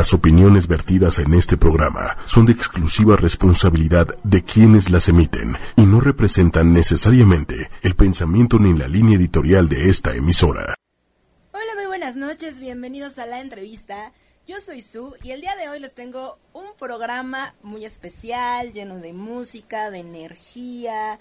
Las opiniones vertidas en este programa son de exclusiva responsabilidad de quienes las emiten y no representan necesariamente el pensamiento ni la línea editorial de esta emisora. Hola, muy buenas noches, bienvenidos a la entrevista. Yo soy Su y el día de hoy les tengo un programa muy especial, lleno de música, de energía,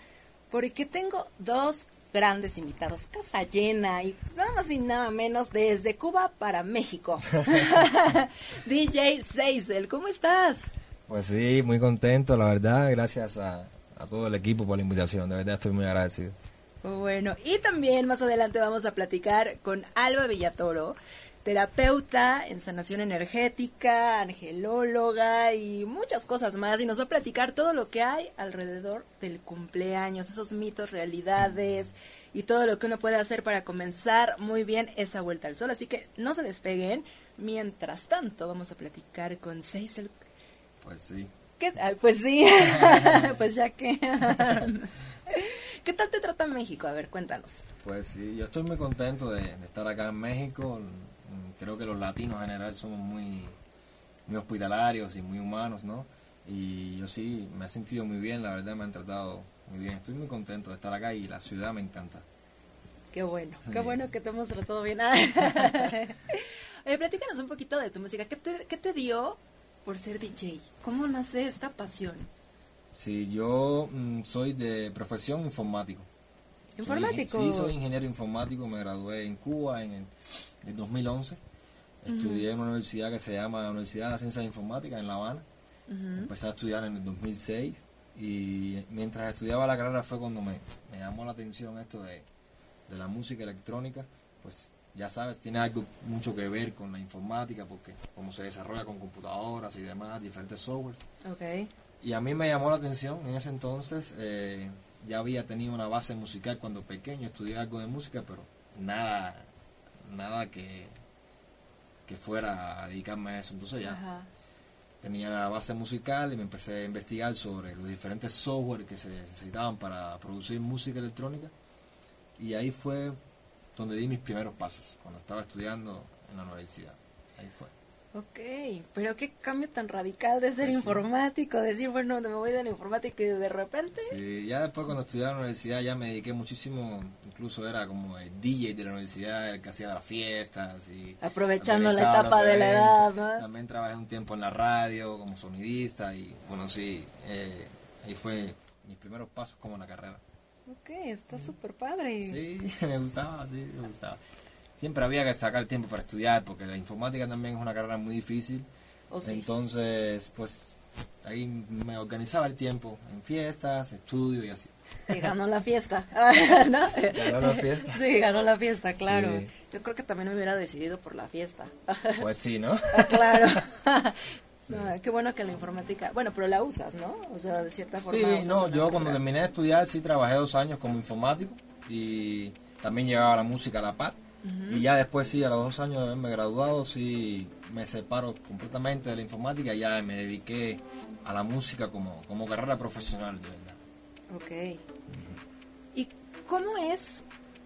porque tengo dos grandes invitados, casa llena y nada más y nada menos desde Cuba para México. DJ Seisel, ¿cómo estás? Pues sí, muy contento, la verdad, gracias a, a, todo el equipo por la invitación, de verdad estoy muy agradecido. Bueno, y también más adelante vamos a platicar con Alba Villatoro, terapeuta en sanación energética, angelóloga y muchas cosas más. Y nos va a platicar todo lo que hay alrededor del cumpleaños, esos mitos, realidades y todo lo que uno puede hacer para comenzar muy bien esa vuelta al sol. Así que no se despeguen. Mientras tanto, vamos a platicar con Seisel. Pues sí. ¿Qué? pues sí, pues ya que... ¿Qué tal te trata México? A ver, cuéntanos. Pues sí, yo estoy muy contento de, de estar acá en México creo que los latinos en general somos muy, muy hospitalarios y muy humanos, ¿no? Y yo sí me he sentido muy bien, la verdad me han tratado muy bien. Estoy muy contento de estar acá y la ciudad me encanta. Qué bueno, qué bueno que te hemos tratado bien. Oye, platícanos un poquito de tu música. ¿Qué te, ¿Qué te dio por ser DJ? ¿Cómo nace esta pasión? Sí, yo mm, soy de profesión informático. ¿Informático? sí, soy ingeniero informático, me gradué en Cuba en el, en 2011 Estudié en una universidad que se llama Universidad de las Ciencias Informáticas en La Habana. Empecé a estudiar en el 2006 y mientras estudiaba la carrera fue cuando me, me llamó la atención esto de, de, la música electrónica. Pues ya sabes, tiene algo mucho que ver con la informática porque como se desarrolla con computadoras y demás, diferentes softwares. Okay. Y a mí me llamó la atención en ese entonces. Eh, ya había tenido una base musical cuando pequeño, estudié algo de música, pero nada, nada que que fuera a dedicarme a eso. Entonces ya tenía la base musical y me empecé a investigar sobre los diferentes software que se necesitaban para producir música electrónica. Y ahí fue donde di mis primeros pasos, cuando estaba estudiando en la universidad. Ahí fue. Ok, pero qué cambio tan radical de ser pues informático, decir, bueno, me voy de la informática y de repente... Sí, ya después cuando estudié en la universidad ya me dediqué muchísimo, incluso era como el DJ de la universidad, el que hacía las fiestas y... Aprovechando la etapa de la edad, También trabajé un tiempo en la radio como sonidista y bueno, sí, eh, ahí fue mis primeros pasos como en la carrera. Ok, está súper padre. Sí, me gustaba, sí, me gustaba siempre había que sacar tiempo para estudiar, porque la informática también es una carrera muy difícil. Oh, Entonces, pues ahí me organizaba el tiempo en fiestas, estudio y así. Y ganó la fiesta. ¿No? Ganó la fiesta. Sí, ganó la fiesta, claro. Yo creo que también me hubiera decidido por la fiesta. Pues sí, ¿no? claro. qué bueno que la informática, bueno, pero la usas, ¿no? O sea, de cierta forma. Sí, no, yo cuando terminé de estudiar sí trabajé dos años como informático y también llevaba la música a la par y ya después, sí, a los dos años de haberme graduado, sí, me separo completamente de la informática y ya me dediqué a la música como, como carrera profesional, de verdad. Ok. ¿Y cómo es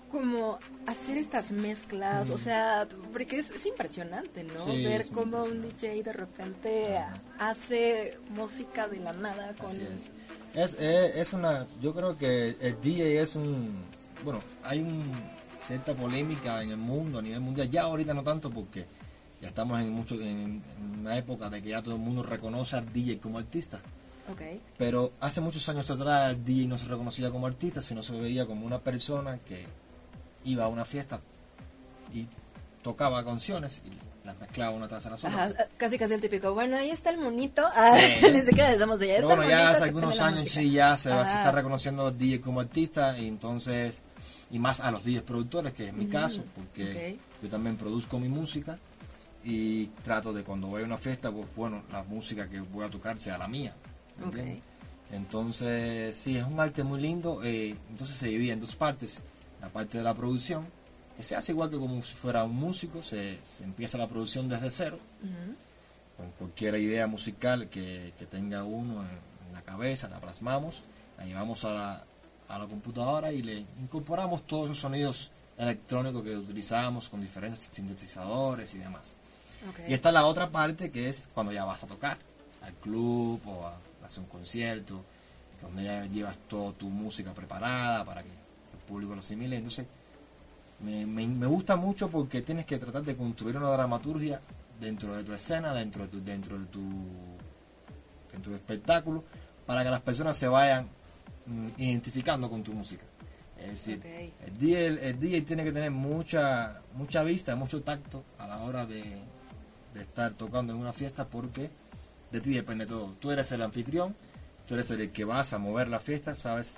como hacer estas mezclas? O sea, porque es, impresionante, ¿no? Ver cómo un DJ de repente hace música de la nada con... es. Es, es. es una, yo creo que el DJ es un, bueno, hay un cierta polémica en el mundo, a nivel mundial. Ya ahorita no tanto porque ya estamos en, mucho, en, una época de que ya todo el mundo reconoce al DJ como artista. Okay. Pero hace muchos años atrás el DJ no se reconocía como artista, sino se veía como una persona que iba a una fiesta y tocaba canciones y las mezclaba una tras la otra. casi casi el típico, bueno, ahí está el monito. Ah, ni siquiera decimos de ya está bueno, ya hace algunos años sí ya se, se, está reconociendo al DJ como artista y entonces y más a los 10 productores, que es mi caso, porque yo también produzco mi música y trato de cuando voy a una fiesta, pues bueno, la música que voy a tocar sea la mía. Entonces, sí, es un arte muy lindo. Eh, entonces se divide en dos partes. La parte de la producción, que se hace igual que como si fuera un músico, se, empieza la producción desde cero, con cualquier idea musical que, tenga uno en, la cabeza, la plasmamos, la llevamos a la, a la computadora y le incorporamos todos esos sonidos electrónicos que utilizamos con diferentes sintetizadores y demás. Ok. Y está la otra parte que es cuando ya vas a tocar al club o a, hacer un concierto, donde ya llevas toda tu música preparada para que el público lo asimile. Entonces, me, me- me gusta mucho porque tienes que tratar de construir una dramaturgia dentro de tu escena, dentro de tu, dentro de tu, dentro del espectáculo, para que las personas se vayan mm, identificando con tu música. Es decir, el, DJ, el DJ tiene que tener mucha mucha vista, mucho tacto a la hora de, de estar tocando en una fiesta porque de ti depende todo. Tú eres el anfitrión, tú eres el que vas a mover la fiesta, sabes,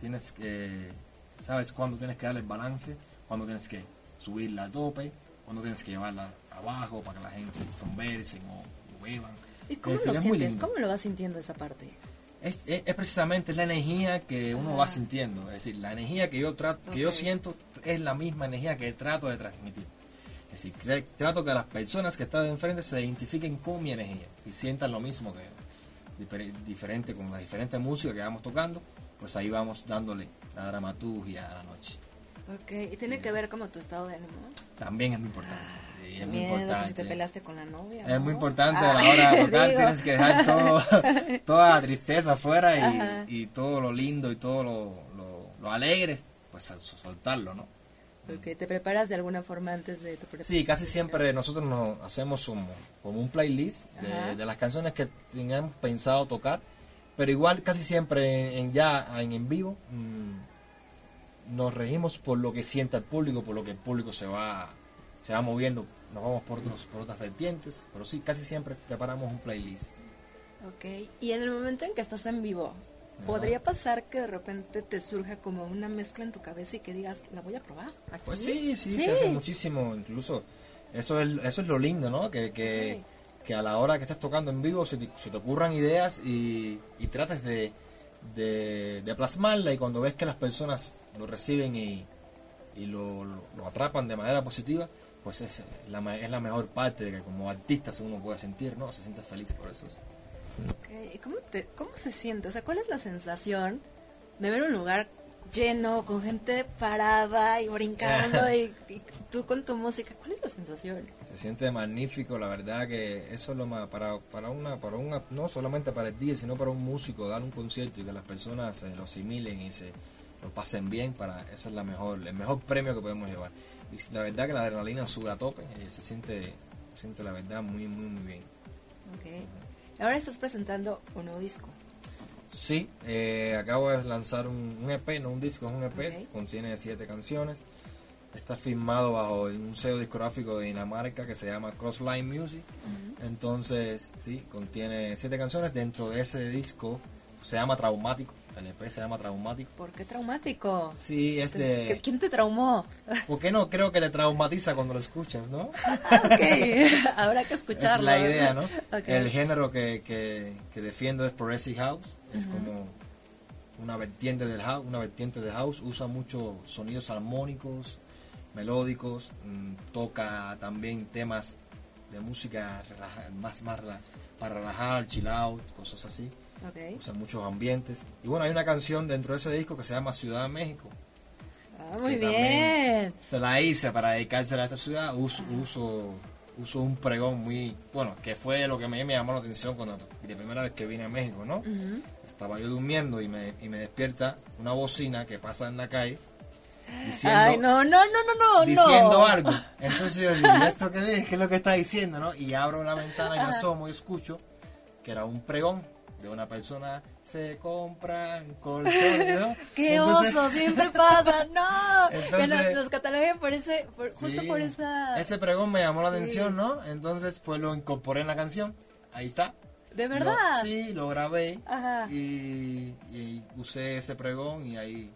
tienes que, sabes cuándo tienes que darle el balance, cuándo tienes que subirla a tope, cuándo tienes que llevarla abajo para que la gente converse o, o beban. ¿Y cómo Es lo sientes? ¿Cómo lo vas sintiendo esa parte? Es, es- es precisamente la energía que uno va Ah. sintiendo. Es decir, la energía que yo trato, que yo siento es la misma energía que trato de transmitir. Es decir, trato que las personas que están enfrente se identifiquen con mi energía y sientan lo mismo que yo. Diferente con la diferente música que vamos tocando, pues ahí vamos dándole la dramaturgia a la noche. Ok, y tiene Sí. que ver como tu estado de ánimo. También es muy importante. Sí, es muy importante. si te pelaste con la novia. Es muy importante Ah, a la hora de tienes que dejar todo, toda la tristeza afuera y, y todo lo lindo y todo lo, lo, lo alegre, pues a- soltarlo, ¿no? Ok, te preparas de alguna forma antes de tu Sí, casi siempre nosotros nos hacemos como, como un playlist de, de las canciones que tengamos pensado tocar, pero igual casi siempre en, en ya en, en vivo mm, nos regimos por lo que sienta el público, por lo que el público se va se va moviendo, nos vamos por, otros, por otras vertientes, pero sí, casi siempre preparamos un playlist. Ok, y en el momento en que estás en vivo, ¿podría pasar que de repente te surja como una mezcla en tu cabeza y que digas, la voy a probar? aquí"? Pues sí, sí, se hace muchísimo, incluso eso es, eso es lo lindo, ¿no? Que, que, que a la hora que estás tocando en vivo se te, se te ocurran ideas y, y trates de, de, de plasmarla y cuando ves que las personas lo reciben y, y lo, lo- lo atrapan de manera positiva, pues es la, es la mejor parte de que como artista uno puede sentir, ¿no? Se siente feliz por eso. Ok, ¿y cómo, te, cómo se siente? O sea, ¿cuál es la sensación de ver un lugar lleno, con gente parada y brincando y, y tú con tu música? ¿Cuál es la sensación? Se siente magnífico, la verdad que eso es lo más para para una para una no solamente para el día, sino para un músico dar un concierto y que las personas se lo asimilen y se lo pasen bien, para esa es la mejor el mejor premio que podemos llevar. Y la verdad que la adrenalina sube a tope, eh, se siente se siente la verdad muy muy muy bien. Ok. Ahora estás presentando un nuevo disco. Sí, eh, acabo de lanzar un, un EP, no un disco, es un EP, contiene siete canciones. Está firmado bajo un sello discográfico de Dinamarca que se llama Crossline Music. Entonces, sí, contiene siete canciones. Dentro de ese disco se llama Traumático. El EP se llama Traumático. ¿Por qué traumático? Sí, es ¿Qué- de... ¿Quién te traumó? ¿Por qué no? Creo que te traumatiza cuando lo escuchas, ¿no? Ok, habrá que escucharlo. Es la idea, ¿no? El género que, que, que defiendo es Progressive House. Es como una vertiente del house, una vertiente de house. Usa muchos sonidos armónicos, melódicos. mm, toca también temas de música relaja- más, más para relajar, chill out, cosas así. Ok. Usa muchos ambientes. Y bueno, hay una canción dentro de ese disco que se llama Ciudad de México. Ah, muy bien. Se la hice para dedicársela a esta ciudad. Uso, uso, uso un pregón muy. Bueno, que fue lo que me, me llamó la atención cuando. La primera vez que vine a México, ¿no? Ujú. Estaba yo durmiendo y me, y me despierta una bocina que pasa en la calle. Diciendo, Ay, no, no, no, no, no. diciendo no. algo. Entonces yo digo, ¿y esto qué es? ¿Qué es lo que está diciendo? ¿no? Y abro la ventana y me asomo y escucho que era un pregón de una persona. Se compran colchones, ¿no? ¡Qué Entonces- oso! Siempre pasa. ¡No! que Entonces- nos, nos cataloguen por ese, por- justo por esa... Ese pregón me llamó la atención, ¿no? Entonces, pues lo incorporé en la canción. Ahí está. ¿De Lo- verdad? sí, lo grabé. Ajá. Y, y usé ese pregón y ahí,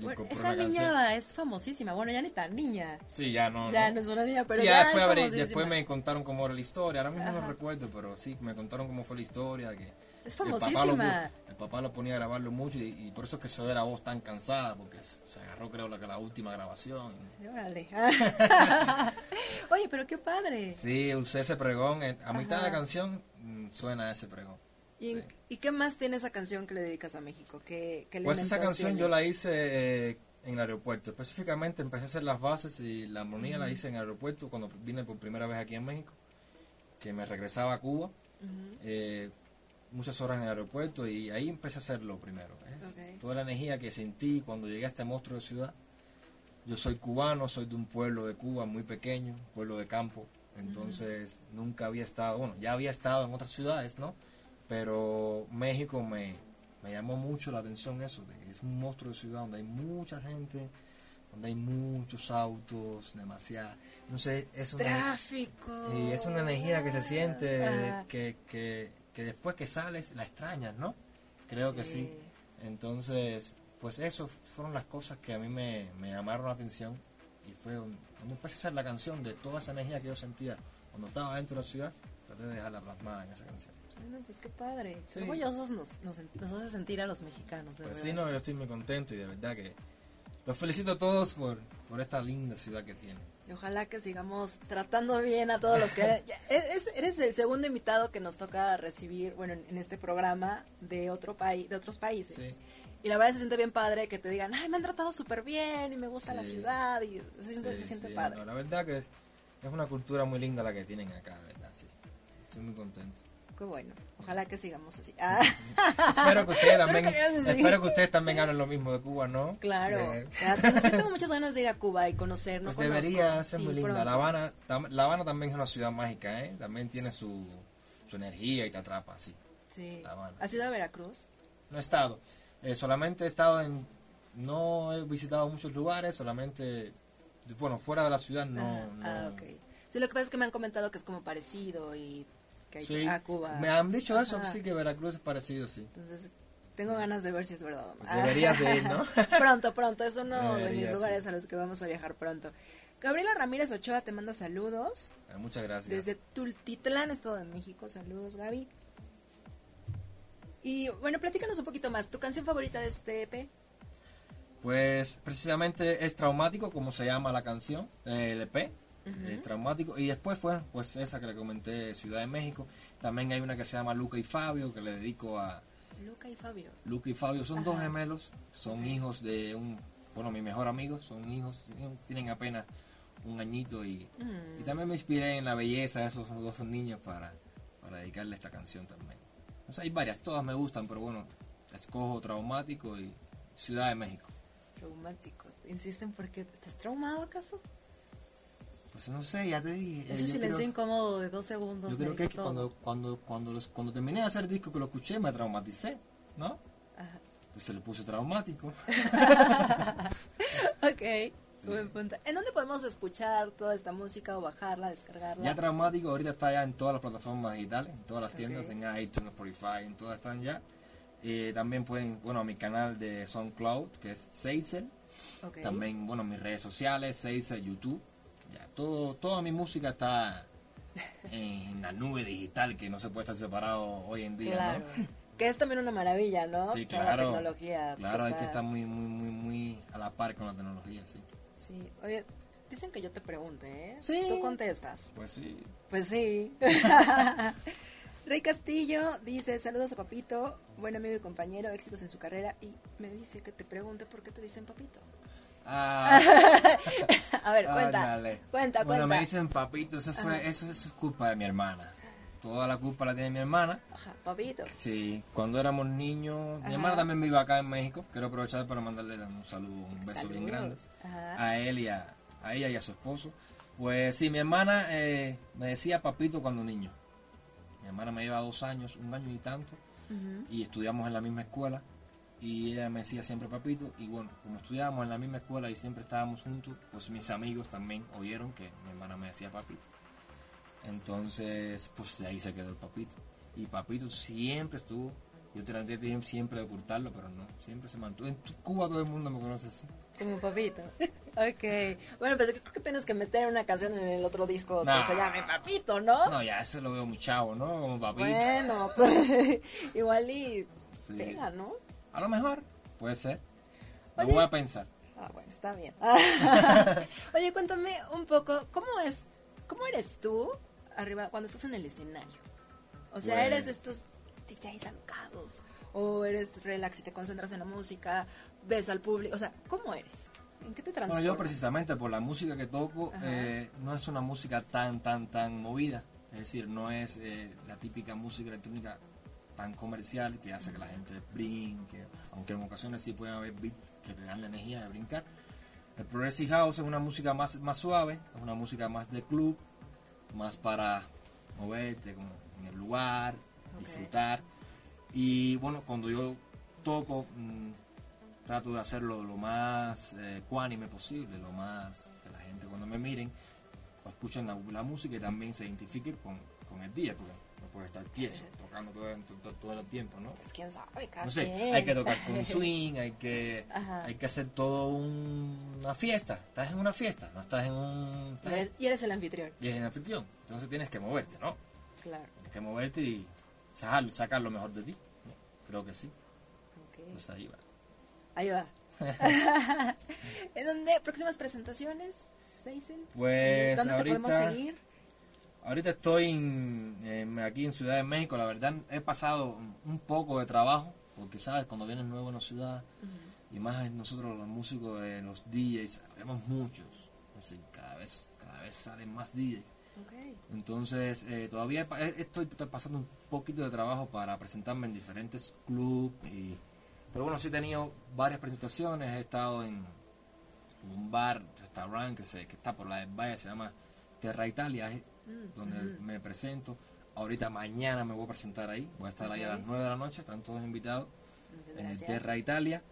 Bueno, incorporé esa canción. niña es famosísima. Bueno, ya ni tan niña. Sí, ya no. ya no. no es una niña, pero Sí, ya, después, es habré- famosísima. después me contaron cómo era la historia. Ahora mismo no recuerdo, pero sí, me contaron cómo fue la historia. Que Es el papá, lo, famosísima. el papá lo ponía a grabarlo mucho y, y por eso es que se ve la voz tan cansada, porque se agarró, creo, la, la última grabación. Sí, órale. Oye, pero qué padre. Sí, usé ese pregón. en- A mitad de la canción mm, suena ese pregón. ¿Y, Sí. y qué más tiene esa canción que le dedicas a México? ¿Qué, qué Pues esa canción tiene? yo la hice eh, en el aeropuerto. Específicamente empecé a hacer las bases y la armonía la hice en el aeropuerto cuando vine por primera vez aquí en México. que me regresaba a Cuba. Eh, muchas horas en el aeropuerto y ahí empecé a hacerlo primero. Es Ok. Toda la energía que sentí cuando llegué a este monstruo de ciudad. Yo soy cubano, soy de un pueblo de Cuba muy pequeño, pueblo de campo. Entonces nunca había estado, bueno, ya había estado en otras ciudades, ¿no? Pero México me, me llamó mucho la atención eso, de que es un monstruo de ciudad donde hay mucha gente, donde hay muchos autos, demasiada. No sé, es una, Tráfico. y es una energía que se siente Ajá. que, que, que después que sales la extrañas, ¿no? Creo que sí. Entonces, pues eso fueron las cosas que a mí me, me llamaron la atención y fue cuando empecé a hacer la canción de toda esa energía que yo sentía cuando estaba dentro de la ciudad, traté de dejarla plasmada en esa canción. Bueno, pues qué padre. Sí. Orgullosos nos, nos, nos hace sentir a los mexicanos, de Pues verdad. sí, no, yo estoy muy contento y de verdad que los felicito a todos por, por esta linda ciudad que tienen. Y ojalá que sigamos tratando bien a todos los que... eres, eres el segundo invitado que nos toca recibir, bueno, en, este programa de otro país, de otros países. Sí. Y la verdad se siente bien padre que te digan, ay, me han tratado súper bien y me gusta Sí. la ciudad y se siente, Sí, se siente sí, padre. no, la verdad que es, es una cultura muy linda la que tienen acá, ¿verdad? Sí. Estoy muy contento. Qué bueno. Ojalá que sigamos así. Ah, espero que ustedes también espero que ustedes también hablen lo mismo de Cuba no claro. Eh, Ya, tengo- yo tengo muchas ganas de ir a Cuba y conocer. No pues debería ser Sí, muy linda pronto. la Habana la Habana también es una ciudad mágica eh también tiene su, su energía y te atrapa sí Sí. La Habana. ¿Has ido a Veracruz? no he estado Eh, solamente he estado en no he visitado muchos lugares solamente bueno fuera de la ciudad no, ah, no ah, ok. Sí, lo que pasa es que me han comentado que es como parecido y que hay sí a Cuba. me han dicho eso que sí que Veracruz es parecido sí Entonces, tengo ganas de ver si es verdad o no. Pues deberías de ir, ¿no? pronto, pronto. Es uno de mis lugares sí. a los que vamos a viajar pronto. Gabriela Ramírez Ochoa te manda saludos. Eh, muchas gracias Desde Tultitlán, Estado de México. Saludos, Gaby. Y bueno, platícanos un poquito más. ¿Tu canción favorita de este EP? Pues precisamente es traumático, como se llama la canción, el EP. Es traumático. Y después fue pues esa que le comenté, Ciudad de México. También hay una que se llama Luca y Fabio, que le dedico a Luca y Fabio. Luca y Fabio. Son dos gemelos, son hijos de un, bueno, mi mejor amigo, son hijos, tienen apenas un añito y, Mm. y también me inspiré en la belleza de esos dos niños para, para dedicarle esta canción también. O sea, hay varias, todas me gustan, pero bueno, escojo Traumático y Ciudad de México. Traumático. ¿Insisten porque estás traumado acaso? Pues no sé, ya te dije. Ese silencio creo- incómodo de dos segundos. Yo creo que, es dijo que cuando, cuando, cuando, los, cuando terminé de hacer disco que lo escuché me traumaticé, ¿no? Ajá. Pues se le puse traumático. Ok, punto. ¿En dónde podemos escuchar toda esta música o bajarla, descargarla? Ya traumático ahorita está ya en todas las plataformas digitales, en todas las tiendas, en iTunes, Spotify, en todas están ya. Eh, también pueden, bueno, a mi canal de SoundCloud, que es Seiser. Ok. También, bueno, mis redes sociales, Seiser, YouTube. Todo, toda mi música está en la nube digital, que no se puede estar separado hoy en día, Claro. ¿no? Que es también una maravilla, ¿no? Sí, claro. La tecnología. Claro, hay está- que estar muy, muy, muy, muy a la par con la tecnología, sí. Sí, oye, dicen que yo te pregunte, ¿eh? Sí. Tú contestas. Pues sí. Pues sí. Rey Castillo dice, saludos a Papito, buen amigo y compañero, éxitos en su carrera. Y me dice que te pregunte por qué te dicen Papito. Ah, A ver, cuenta. ándale. Cuenta, Bueno, cuenta. me dicen papito, eso, fue, eso, eso es culpa de mi hermana. Toda la culpa la tiene mi hermana. Ajá, Papito. Sí, cuando éramos niños, mi hermana también vive acá en México. Quiero aprovechar para mandarle un saludo, un beso bien grande. Ajá. a él y a, a ella y a su esposo. Pues sí, mi hermana eh, me decía papito cuando niño. Mi hermana me lleva dos años, un año y tanto, y estudiamos en la misma escuela. Y ella me decía siempre papito. Y bueno, como estudiábamos en la misma escuela y siempre estábamos juntos, pues mis amigos también oyeron que mi hermana me decía papito. Entonces, pues de ahí se quedó el papito. Y papito siempre estuvo. Yo traté de- siempre de ocultarlo, pero no, siempre se mantuvo. En Cuba todo el mundo me conoce así. Como Papito. Ok. Bueno, pues creo que tienes que meter una canción en el otro disco Nah. que se llame Papito, ¿no? No, ya ese lo veo muy chavo, ¿no? Como papito. Bueno, igual y Sí. pega, ¿no? A lo mejor, puede ser. Lo Oye. voy a pensar. Ah, bueno, está bien. Oye, cuéntame un poco, ¿cómo es, cómo eres tú arriba cuando estás en el escenario? O sea, Pues- ¿eres de estos DJs alocados? ¿O eres relax y te concentras en la música? ¿Ves al público? O sea, ¿cómo eres? ¿En qué te transformas? Bueno, yo precisamente por la música que toco, eh, no es una música tan, tan, tan movida. Es decir, no es eh, la típica música electrónica tan comercial que hace que la gente brinque, aunque en ocasiones sí pueden haber beats que te dan la energía de brincar. El Progressive House es una música más, más suave, es una música más de club, más para moverte como en el lugar, disfrutar. Y bueno, cuando yo toco, mm, trato de hacerlo lo más eh, cuánime posible, lo más que la gente cuando me miren o escuchen la, la música y también se identifiquen con, con el día, porque puede estar tieso, tocando todo, todo, todo el tiempo, ¿no? Pues quién sabe, cada No sé, quien. hay que tocar con swing, hay que, Ajá. hay que hacer todo un- una fiesta. Estás en una fiesta, no estás en un... Y estás eres- Y eres el anfitrión. y es en anfitrión. Entonces tienes que moverte, ¿no? Claro. Tienes que moverte y sacar, sacar lo mejor de ti. ¿no? Creo que sí. Ok. Pues ahí va. Ayuda. ¿En dónde? ¿Próximas presentaciones? ¿Seisen? Pues ¿Dónde ahorita, te podemos seguir? Ahorita estoy en- en- aquí en Ciudad de México. La verdad he pasado un poco de trabajo, porque sabes, cuando vienes nuevo en la ciudad, y más nosotros los músicos, de los DJs, vemos muchos. Así, cada vez, cada vez salen más DJs. Entonces, eh, todavía eh, estoy estoy pasando un poquito de trabajo para presentarme en diferentes clubes. Y, pero bueno, sí he tenido varias presentaciones. He estado en un bar, restaurante que, se, que está por la del Valle, se llama Terra Italia, donde ujú. me presento. Ahorita mañana me voy a presentar ahí. Voy a estar ahí a las Ok. 9 de la noche. Están todos invitados en el. Terra Italia.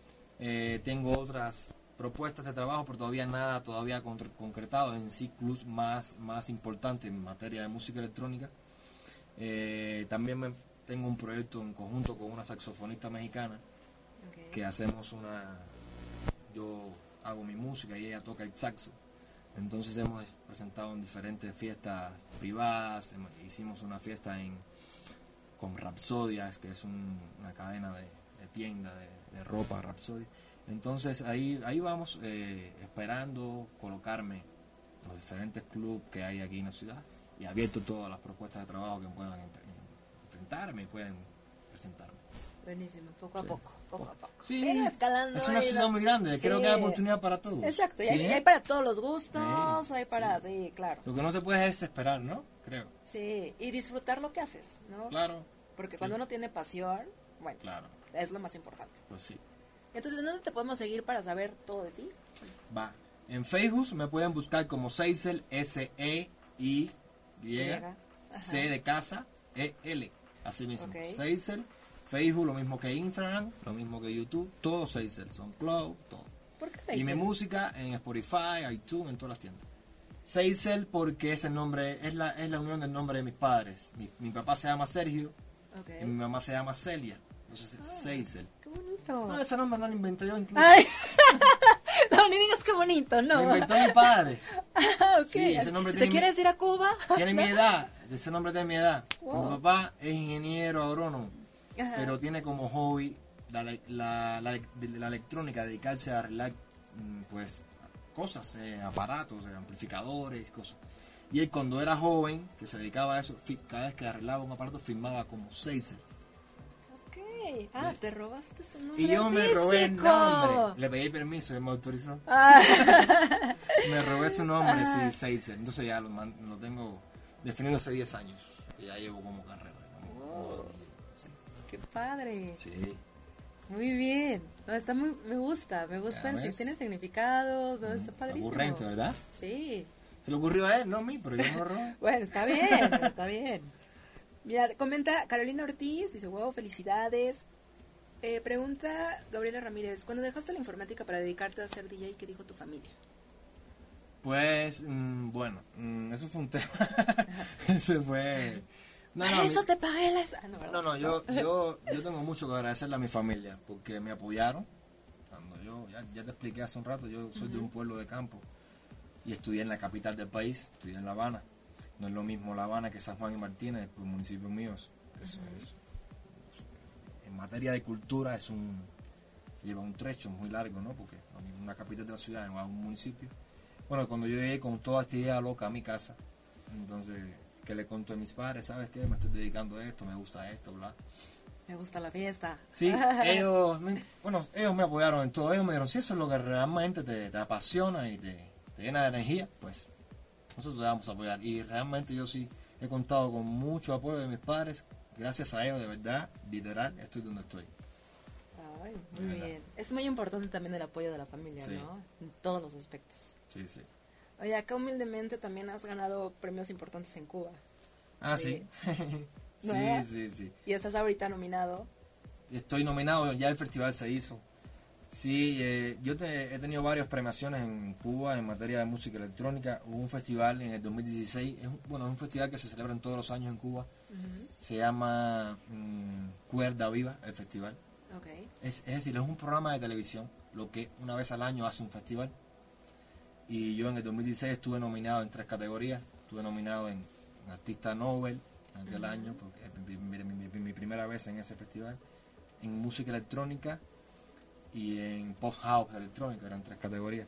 Eh, tengo otras propuestas de trabajo, pero todavía nada todavía con- concretado en sí clubs más, más importante en materia de música electrónica. Eh, también me- tengo un proyecto en conjunto con una saxofonista mexicana que hacemos una... Yo hago mi música y ella toca el saxo. Entonces hemos presentado en diferentes fiestas privadas, hicimos una fiesta en con Rapsodias, que es un- una cadena de, de tienda de, ropa Rapsodia. Entonces ahí, ahí vamos eh, esperando colocarme los diferentes clubes que hay aquí en la ciudad y abierto todas las propuestas de trabajo que puedan enfrentarme y pueden presentarme. Buenísimo, poco a Sí. poco, poco a poco. Sí, Sí, escalando. es una ciudad la- muy grande, creo que hay oportunidad para todos. Exacto, y hay, para todos los gustos, hay para, sí. claro. Lo que no se puede es esperar, ¿no? Creo. Sí, y disfrutar lo que haces, ¿no? Claro, Porque cuando uno tiene pasión, bueno, claro, es lo más importante. pues sí. Entonces, ¿en dónde te podemos seguir para saber todo de ti? Va. En Facebook me pueden buscar como Seisel, S-E-I, Llega. C de casa, E-L. Así mismo. Seisel. Facebook, lo mismo que Instagram, lo mismo que YouTube. Todo Seisel. Son Cloud, todo. ¿Por qué se Y mi música en Spotify, iTunes, en todas las tiendas. Seisel porque es el nombre, es la, es la unión del nombre de mis padres. Mi, mi papá se llama Sergio y mi mamá se llama Celia. Entonces es Seisel. Qué bonito. No, ese nombre no lo inventé yo incluso. Ay, no, ni digas qué bonito, no. Lo inventó mi padre. Ah, ok. Sí, ese nombre tiene te mi- quieres ir a Cuba. Tiene mi edad, ese nombre tiene mi edad. Wow. Mi papá es ingeniero agrónomo, Ajá. pero tiene como hobby la, la, la, electrónica, dedicarse a arreglar mm, pues cosas, eh, aparatos, eh, amplificadores, cosas. Y él cuando era joven, que se dedicaba a eso, cada vez que arreglaba un aparato firmaba como Seiser. Ok. Ah, te robaste su nombre. Y yo me robé el nombre. Le pedí permiso, él me autorizó. Ah, Me robé su nombre, sí, Seiser. Entonces ya lo, lo tengo definido hace 10 años. Y ya llevo como carrera. como- Wow. sí. Qué padre. Sí. Muy bien. No, está muy, me gusta, me gusta. Tiene significado, no, está padrísimo. Ocurrente, ¿verdad? Sí. Se le ocurrió a él, no a mí, pero yo no. Bueno, está bien, está bien. Mira, comenta Carolina Ortiz, dice, wow, felicidades. Eh, pregunta Gabriela Ramírez, cuando dejaste la informática para dedicarte a ser DJ, ¿qué dijo tu familia? Pues, mm, bueno, mm, eso fue un tema. Ese fue... No, no, eso mi- te pagué las... Ah, no, no, no, yo, yo, yo tengo mucho que agradecerle a mi familia porque me apoyaron. Cuando yo, ya, ya te expliqué hace un rato, yo soy de un pueblo de campo y estudié en la capital del país, estudié en La Habana. No es lo mismo La Habana que San Juan y Martínez, pues municipios míos. Eso es- en materia de cultura es un lleva un trecho muy largo, ¿no? Porque una capital de la ciudad a un municipio. Bueno, cuando yo llegué con toda esta idea loca a mi casa, entonces, ¿qué le conto a mis padres? ¿Sabes qué? Me estoy dedicando a esto, me gusta esto, bla. Me gusta la fiesta. Sí, ellos, me- bueno, ellos me apoyaron en todo. Ellos me dijeron, si eso es lo que realmente te, te apasiona y te, te llena de energía, pues nosotros te vamos a apoyar. Y realmente yo sí he contado con mucho apoyo de mis padres. Gracias a ellos, de verdad, literal, estoy donde estoy. Ay, muy bien. Es muy importante también el apoyo de la familia, ¿no? En todos los aspectos. Sí, sí. Oye, acá humildemente también has ganado premios importantes en Cuba. Ah, sí. sí, sí, sí. Y estás ahorita nominado. Estoy nominado, ya el festival se hizo. Sí, eh, yo he tenido varias premiaciones en Cuba en materia de música electrónica. Hubo un festival en el 2016, es, bueno, es un festival que se celebra todos los años en Cuba. Se llama mm, Cuerda Viva, el festival. Okay. Es, es decir, es un programa de televisión, lo que una vez al año hace un festival. Y yo en el 2016 estuve nominado en tres categorías. Estuve nominado en, Artista Nobel en aquel año, porque es mi, primera vez en ese festival. En música electrónica y en post house electrónica, eran tres categorías.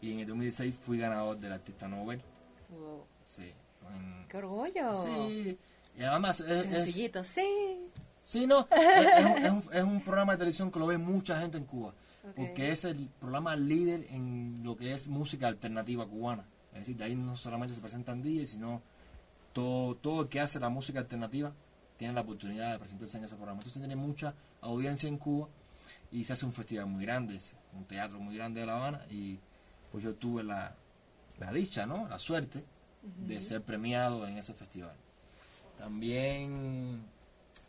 Y en el 2016 fui ganador del Artista Nobel. Wow. Sí. ¡Qué orgullo! Sí. Y además es... Sencillito, sí. Sí, no. es, un, es, un, programa de televisión que lo ve mucha gente en Cuba porque es el programa líder en lo que es música alternativa cubana. Es decir, de ahí no solamente se presentan DJs, sino todo, todo el que hace la música alternativa tiene la oportunidad de presentarse en ese programa. Entonces tiene mucha audiencia en Cuba y se hace un festival muy grande, un teatro muy grande de La Habana y pues yo tuve la, dicha, ¿no? La suerte de ser premiado en ese festival. También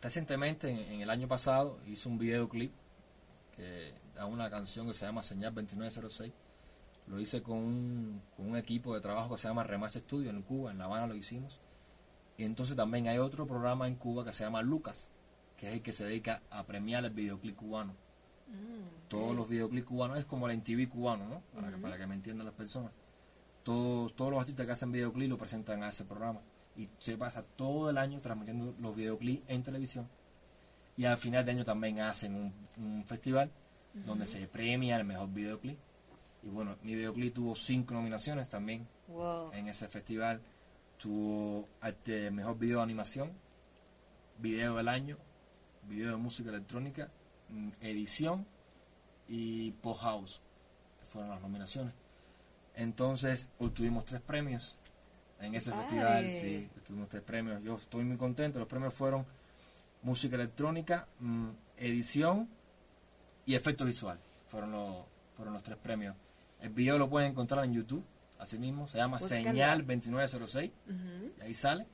recientemente, en el año pasado, hice un videoclip a una canción que se llama Señal 2906. Lo hice con un, con un equipo de trabajo que se llama Remache Studio en Cuba, en La Habana lo hicimos. Y entonces también hay otro programa en Cuba que se llama Lucas, que es el que se dedica a premiar el videoclip cubano. Mm, todos los videoclips cubanos es como el MTV cubano, ¿no? Para, que, para que me entiendan las personas. Todos, todos los artistas que hacen videoclip lo presentan a ese programa. Y se pasa todo el año transmitiendo los videoclips en televisión y al final de año también hacen un, festival donde se premia el mejor videoclip. Y bueno, mi videoclip tuvo cinco nominaciones también en ese festival. Tuvo este, mejor video de animación, video del año, video de música electrónica, mm, edición y post house. Fueron las nominaciones. Entonces, obtuvimos tres premios en ese festival. Sí, obtuvimos tres premios. Yo estoy muy contento. Los premios fueron música electrónica, mm, edición y efecto visual. Fueron los, fueron los tres premios. El video lo pueden encontrar en YouTube, así mismo, se llama Señal 2906, y ahí sale.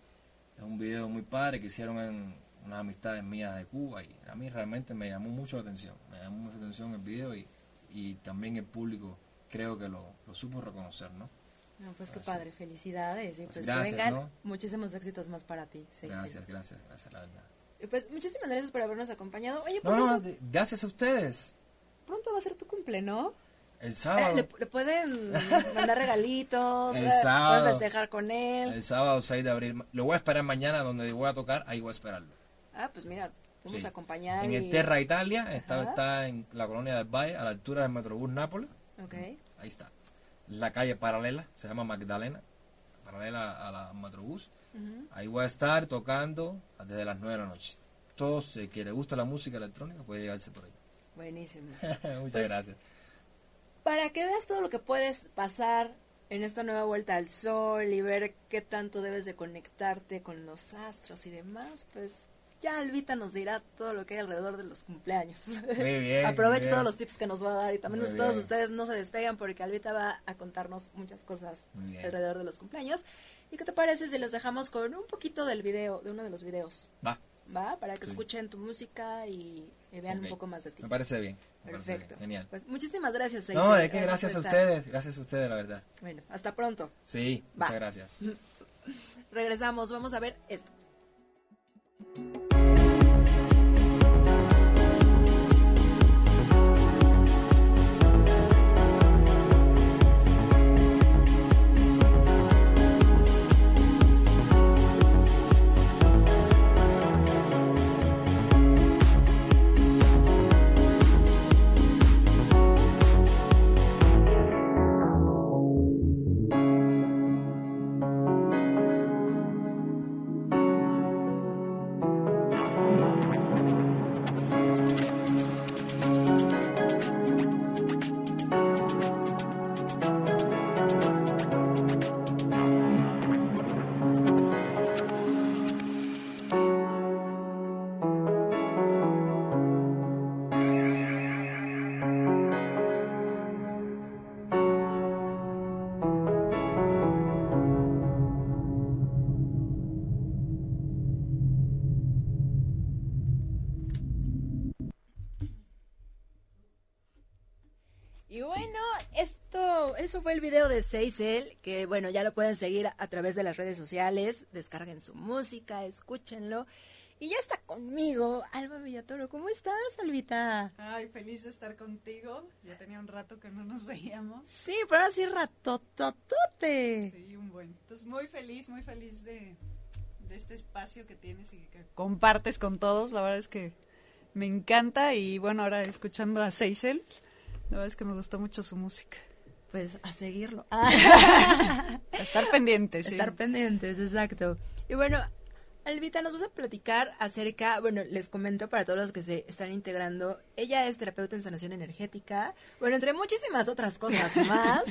Es un video muy padre que hicieron en unas amistades mías de Cuba y a mí realmente me llamó mucho la atención. Me llamó mucho la atención el video y, y también el público creo que lo, lo supo reconocer, ¿no? No, pues qué padre, felicidades. Y pues, que vengan muchísimos éxitos más para ti. gracias, gracias, gracias, la verdad. Pues muchísimas gracias por habernos acompañado. Oye, no, no, gracias a ustedes. Pronto va a ser tu cumple, ¿no? El sábado. Eh, le, pueden mandar regalitos. el eh, sábado. Pueden festejar con él. El sábado 6 de abril. Lo voy a esperar mañana donde voy a tocar. Ahí voy a esperarlo. Ah, pues mira, vamos a acompañar. En el Terra Italia. Está, está en la colonia del Valle, a la altura del Metrobús Nápoles. Ok. Ahí está. La calle paralela. Se llama Magdalena. Paralela a la Metrobús. Ahí voy a estar tocando desde las 9 de la noche. Todos eh, que les gusta la música electrónica puede llegarse por ahí. Buenísimo. Muchas pues, gracias. Para que veas todo lo que puedes pasar en esta nueva vuelta al sol y ver qué tanto debes de conectarte con los astros y demás, pues ya Alvita nos dirá todo lo que hay alrededor de los cumpleaños. Muy bien. Aproveche todos los tips que nos va a dar y también todos ustedes no se despegan porque Alvita va a contarnos muchas cosas alrededor de los cumpleaños. ¿Y qué te parece si los dejamos con un poquito del video, de uno de los videos? Va. Va, para que escuchen tu música y, vean un poco más de ti. Me parece bien. Perfecto. Genial. Pues muchísimas gracias. No, de que gracias, a ustedes, gracias a ustedes, la verdad. Bueno, hasta pronto. Sí, muchas gracias. Regresamos, vamos a ver esto. Eso fue el video de Seisel, que bueno, ya lo pueden seguir a, través de las redes sociales, descarguen su música, escúchenlo. Y ya está conmigo Alba Villatoro. ¿Cómo estás, Albita? Ay, feliz de estar contigo. Ya tenía un rato que no nos veíamos. Sí, pero ahora sí ratototote. Sí, un buen. Entonces, muy feliz, muy feliz de, de este espacio que tienes y que compartes con todos. La verdad es que me encanta y bueno, ahora escuchando a Seisel, la verdad es que me gustó mucho su música. Pues a seguirlo. a estar pendientes. Estar pendientes, exacto. Y bueno, Albita, nos vas a platicar acerca, bueno, les comento para todos los que se están integrando, ella es terapeuta en sanación energética, bueno, entre muchísimas otras cosas más,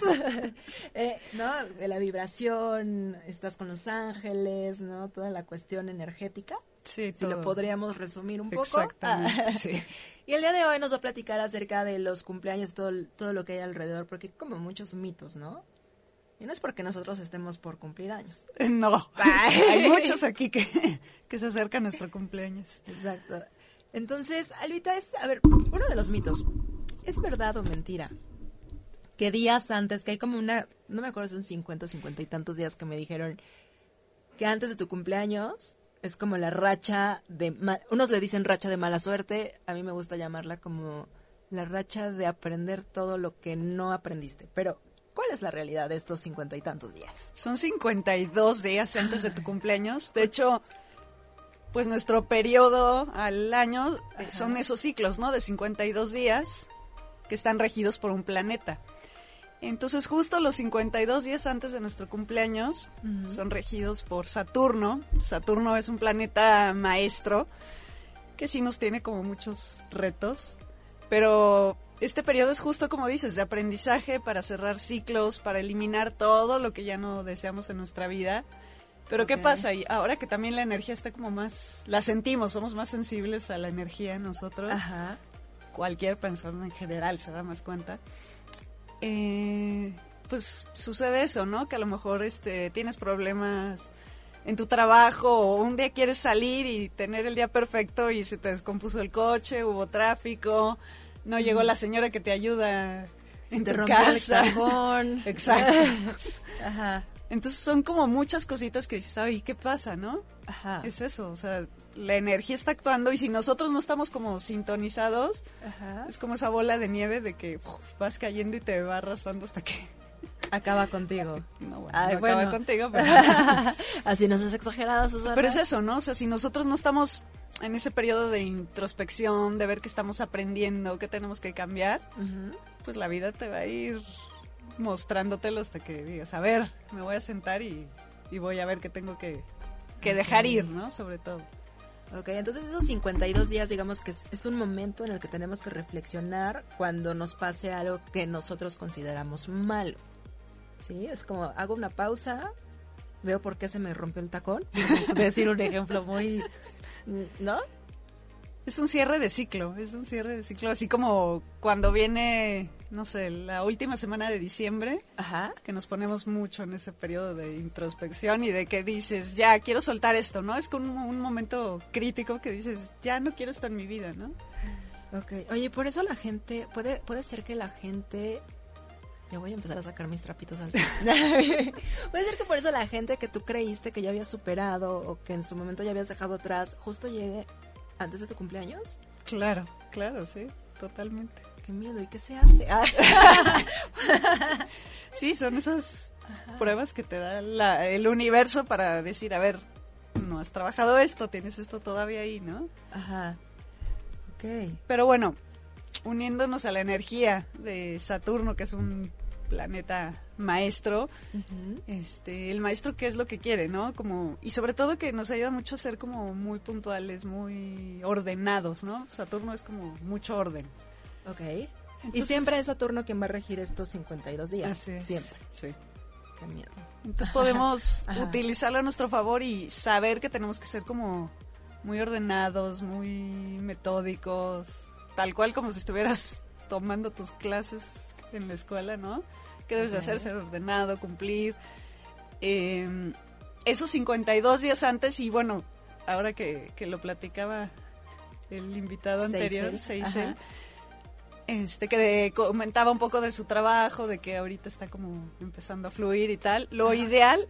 eh, ¿no? La vibración, estás con los ángeles, ¿no? Toda la cuestión energética. Sí, si lo podríamos resumir un poco. Exactamente, sí. Y el día de hoy nos va a platicar acerca de los cumpleaños, todo, todo lo que hay alrededor, porque como muchos mitos, ¿no? Y no es porque nosotros estemos por cumplir años. No, hay muchos aquí que, que se acercan a nuestro cumpleaños. Exacto. Entonces, Albita, es, a ver, uno de los mitos, ¿es verdad o mentira? Que días antes, que hay como una, no me acuerdo, son 50, 50 y tantos días que me dijeron que antes de tu cumpleaños es como la racha de, unos le dicen racha de mala suerte, a mí me gusta llamarla como la racha de aprender todo lo que no aprendiste, pero ¿Cuál es la realidad de estos cincuenta y tantos días? Son cincuenta y dos días antes de tu cumpleaños. De hecho, pues nuestro periodo al año eh, son esos ciclos, ¿no? De 52 días que están regidos por un planeta. Entonces, justo los 52 días antes de nuestro cumpleaños son regidos por Saturno. Saturno es un planeta maestro que sí nos tiene como muchos retos, pero este periodo es justo como dices, de aprendizaje para cerrar ciclos, para eliminar todo lo que ya no deseamos en nuestra vida. Pero ¿qué pasa? Y ahora que también la energía está como más, la sentimos, somos más sensibles a la energía nosotros. Ajá. Cualquier persona en general se da más cuenta. Eh, pues sucede eso, ¿no? Que a lo mejor este, tienes problemas en tu trabajo o un día quieres salir y tener el día perfecto y se te descompuso el coche, hubo tráfico, no llegó la señora que te ayuda en tu casa. Exacto. Ajá. Entonces son como muchas cositas que dices, ay, ¿qué pasa, no? Ajá. Es eso, o sea, la energía está actuando y si nosotros no estamos como sintonizados, es como esa bola de nieve de que vas cayendo y te va arrastrando hasta que acaba contigo. No, bueno, acaba contigo, pero... Así no es exagerada, Susana. Pero es eso, ¿no? O sea, si nosotros no estamos en ese periodo de introspección, de ver que estamos aprendiendo, que tenemos que cambiar, pues la vida te va a ir mostrándotelo hasta que digas, a ver, me voy a sentar y, voy a ver qué tengo que, dejar ir, ¿no? Sobre todo. Ok, entonces esos 52 días, digamos que es, es, un momento en el que tenemos que reflexionar cuando nos pase algo que nosotros consideramos malo. ¿Sí? Es como, hago una pausa, veo por qué se me rompió el tacón. Voy a decir un ejemplo muy ¿no? Es un cierre de ciclo, es un cierre de ciclo, así como cuando viene, no sé, la última semana de diciembre, Ajá. que nos ponemos mucho en ese periodo de introspección y de que dices, ya, quiero soltar esto, ¿no? Es como un, momento crítico que dices, ya no quiero esto en mi vida, ¿no? Ok, oye, por eso la gente, puede, puede ser que la gente ya voy a empezar a sacar mis trapitos al sol. Puede ser que por eso la gente que tú creíste que ya había superado o que en su momento ya habías dejado atrás, justo llegue antes de tu cumpleaños. Claro, claro, sí, totalmente. Qué miedo, ¿y qué se hace? sí, son esas pruebas que te da el universo para decir, a ver, no has trabajado esto, tienes esto todavía ahí, ¿no? Ajá. Ok. Pero bueno, uniéndonos a la energía de Saturno, que es un planeta maestro, este, el maestro qué es lo que quiere, ¿no? Como, y sobre todo que nos ayuda mucho a ser como muy puntuales, muy ordenados, ¿no? Saturno es como mucho orden. Ok. y siempre es Saturno quien va a regir estos 52 días. siempre. Sí. Qué miedo. Entonces podemos utilizarlo a nuestro favor y saber que tenemos que ser como muy ordenados, muy metódicos, tal cual como si estuvieras tomando tus clases en la escuela, ¿no? ¿Qué debes de hacer? Ser ordenado, cumplir. Eh, esos 52 días antes y bueno, ahora que, lo platicaba el invitado anterior, Seisel, este que comentaba un poco de su trabajo, de que ahorita está como empezando a fluir y tal. Lo ideal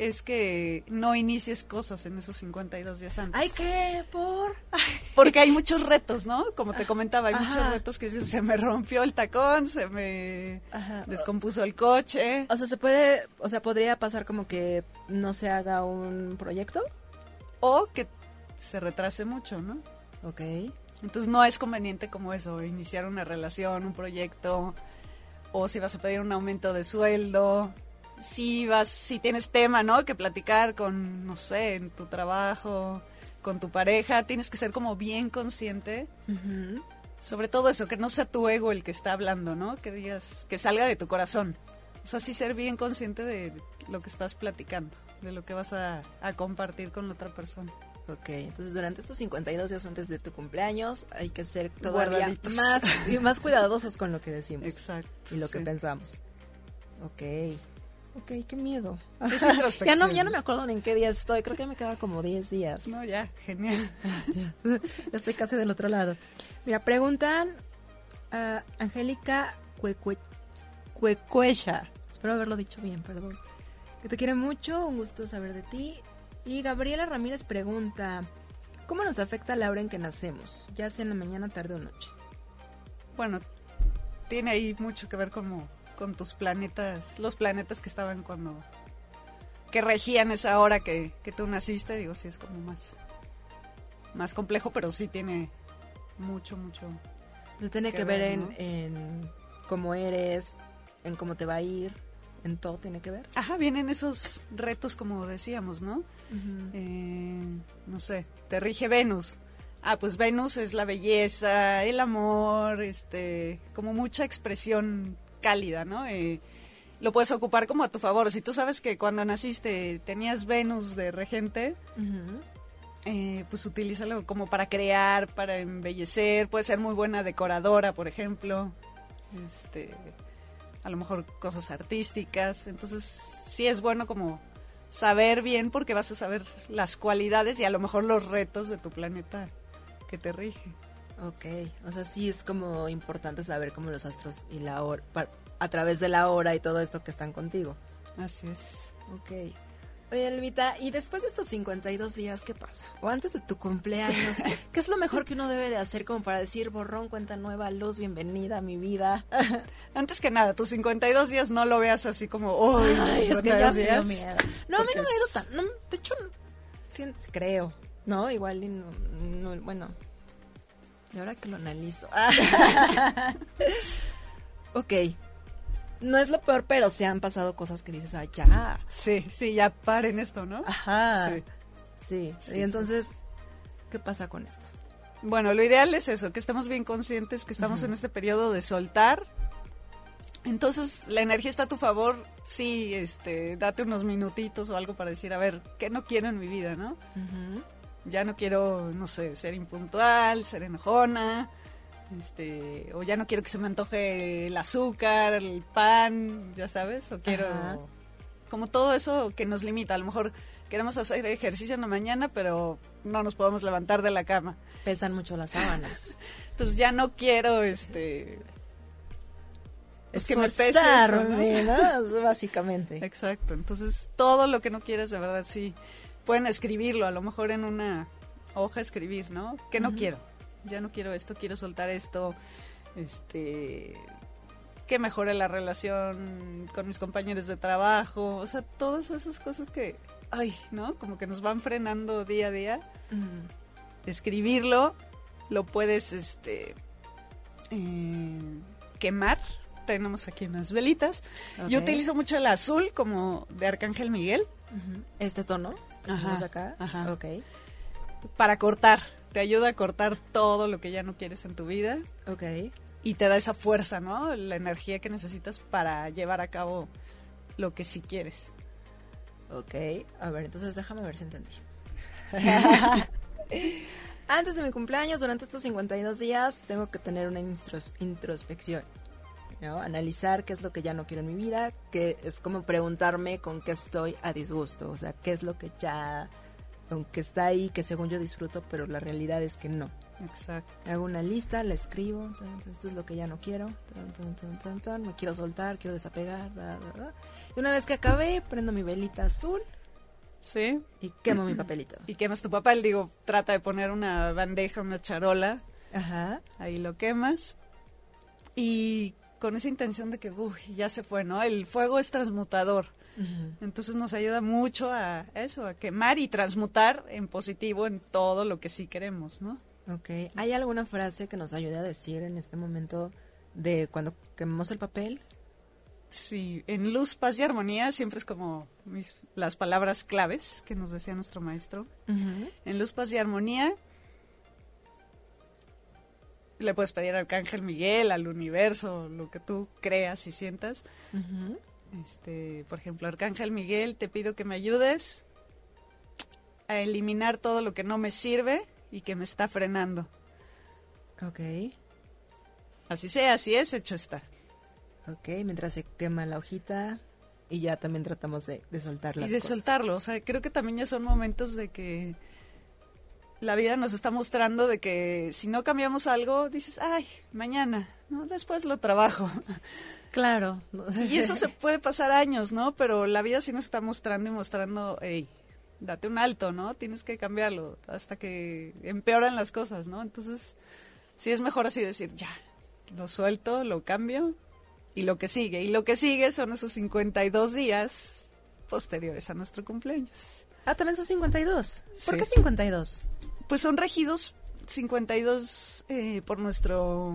es que no inicies cosas en esos 52 días antes. ¿Ay qué? ¿Por? Porque hay muchos retos, ¿no? Como te comentaba, hay muchos retos que dicen, se me rompió el tacón, se me Ajá. descompuso el coche. O sea, se puede, o sea, podría pasar como que no se haga un proyecto. O que se retrase mucho, ¿no? Ok. Entonces no es conveniente como eso, iniciar una relación, un proyecto, o si vas a pedir un aumento de sueldo, si vas, si tienes tema, ¿no? Que platicar con, no sé, en tu trabajo, con tu pareja, tienes que ser como bien consciente, sobre todo eso, que no sea tu ego el que está hablando, ¿no? Que digas, que salga de tu corazón. O sea, sí ser bien consciente de lo que estás platicando, de lo que vas a, a compartir con la otra persona. Ok, entonces durante estos 52 días antes de tu cumpleaños hay que ser todavía Guardaditos. más, y más cuidadosos con lo que decimos Exacto. y lo que pensamos. Ok, ok, qué miedo. Es ya, no, ya no me acuerdo ni en qué día estoy, creo que me queda como 10 días. No, ya, genial. Ya Estoy casi del otro lado. Mira, preguntan a Angélica Cuecue- Cuecuecha. Espero haberlo dicho bien, perdón. Que te quiere mucho, un gusto saber de ti. Y Gabriela Ramírez pregunta, ¿cómo nos afecta la hora en que nacemos? Ya sea en la mañana, tarde o noche. Bueno, tiene ahí mucho que ver como con tus planetas, los planetas que estaban cuando que regían esa hora que, que tú naciste, digo, sí es como más más complejo, pero sí tiene mucho, mucho. Se tiene que ver ver, en, en cómo eres, en cómo te va a ir, en todo tiene que ver. Ajá, vienen esos retos como decíamos, ¿no? Eh, no sé, te rige Venus. Ah, pues Venus es la belleza, el amor, este, como mucha expresión cálida, ¿no? Eh, lo puedes ocupar como a tu favor. Si tú sabes que cuando naciste tenías Venus de regente, eh, pues utilízalo como para crear, para embellecer. Puede ser muy buena decoradora, por ejemplo. Este, a lo mejor cosas artísticas. Entonces, sí es bueno como saber bien porque vas a saber las cualidades y a lo mejor los retos de tu planeta que te rige. Ok, o sea, sí es como importante saber cómo los astros y la hora, a través de la hora y todo esto que están contigo. Así es. Ok. Oye, Elvita, ¿y después de estos 52 días qué pasa? O antes de tu cumpleaños, ¿qué es lo mejor que uno debe de hacer como para decir borrón, cuenta nueva, luz, bienvenida a mi vida? Antes que nada, tus 52 días no lo veas así como, uy, Ay, es que ya 52 me dio días. miedo. No, a mí no me ha ido tan... no, de hecho, sí, creo, ¿no? Igual, y no, no, bueno, y ahora que lo analizo. ok, no es lo peor, pero se han pasado cosas que dices, ah, ya. Sí, sí, ya paren esto, ¿no? Ajá. Sí. Sí. Sí, y entonces, ¿qué pasa con esto? Bueno, lo ideal es eso, que estemos bien conscientes que estamos en este periodo de soltar. Entonces, la energía está a tu favor, sí, este, date unos minutitos o algo para decir, a ver, ¿qué no quiero en mi vida, no? Ya no quiero, no sé, ser impuntual, ser enojona, este, o ya no quiero que se me antoje el azúcar, el pan, ya sabes, o quiero Ajá. como todo eso que nos limita. A lo mejor queremos hacer ejercicio en la mañana, pero no nos podemos levantar de la cama. Pesan mucho las sábanas. Entonces ya no quiero, este... Es que me eso, Esforzarme, ¿no? Básicamente. Exacto. Entonces todo lo que no quieres, de verdad, sí. Pueden escribirlo, a lo mejor en una hoja escribir, ¿no? Que no quiero. Ya no quiero esto, quiero soltar esto. Este... Que mejore la relación con mis compañeros de trabajo. O sea, todas esas cosas que... Ay, ¿no? Como que nos van frenando día a día. Escribirlo, lo puedes este eh, quemar. Tenemos aquí unas velitas. Yo utilizo mucho el azul como de Arcángel Miguel. Este tono. que Ajá, tenemos acá. ajá. Ok. para cortar. Te ayuda a cortar todo lo que ya no quieres en tu vida Ok. y te da esa fuerza, ¿no? La energía que necesitas para llevar a cabo lo que sí quieres. Ok. A ver, entonces déjame ver si entendí. Antes de mi cumpleaños, durante estos 52 días, tengo que tener una instros- introspección. ¿no? Analizar qué es lo que ya no quiero en mi vida, que es como preguntarme con qué estoy a disgusto, o sea, qué es lo que ya aunque está ahí, que según yo disfruto, pero la realidad es que no. Exacto. Hago una lista, la escribo, esto es lo que ya no quiero, me quiero soltar, quiero desapegar, y una vez que acabé, prendo mi velita azul. Sí. Y quemo mi papelito. Y quemas tu papel, digo, trata de poner una bandeja, una charola. Ajá. Ahí lo quemas. Y con esa intención de que, uy, ya se fue, ¿no? El fuego es transmutador. Entonces nos ayuda mucho a eso, a quemar y transmutar en positivo en todo lo que sí queremos, ¿no? Ok. ¿Hay alguna frase que nos ayude a decir en este momento de cuando quemamos el papel? Sí, en luz, paz y armonía siempre es como las palabras claves que nos decía nuestro maestro. En luz, paz y armonía le puedes pedir al Arcángel Miguel, al universo, lo que tú creas y sientas. Este, por ejemplo, Arcángel Miguel, te pido que me ayudes a eliminar todo lo que no me sirve y que me está frenando. Ok. Así sea, así es, hecho está. Ok, mientras se quema la hojita y ya también tratamos de, de soltar las Y de cosas. soltarlo, o sea, creo que también ya son momentos de que la vida nos está mostrando de que si no cambiamos algo, dices, ay, mañana, ¿no? Después lo trabajo. Claro. Y eso se puede pasar años, ¿no? Pero la vida sí nos está mostrando y mostrando, hey, date un alto, ¿no? Tienes que cambiarlo hasta que empeoran las cosas, ¿no? Entonces, sí es mejor así decir, ya, lo suelto, lo cambio y lo que sigue. Y lo que sigue son esos 52 días posteriores a nuestro cumpleaños. Ah, también son 52. ¿Por Sí. qué 52? Pues son regidos 52 eh, por nuestro...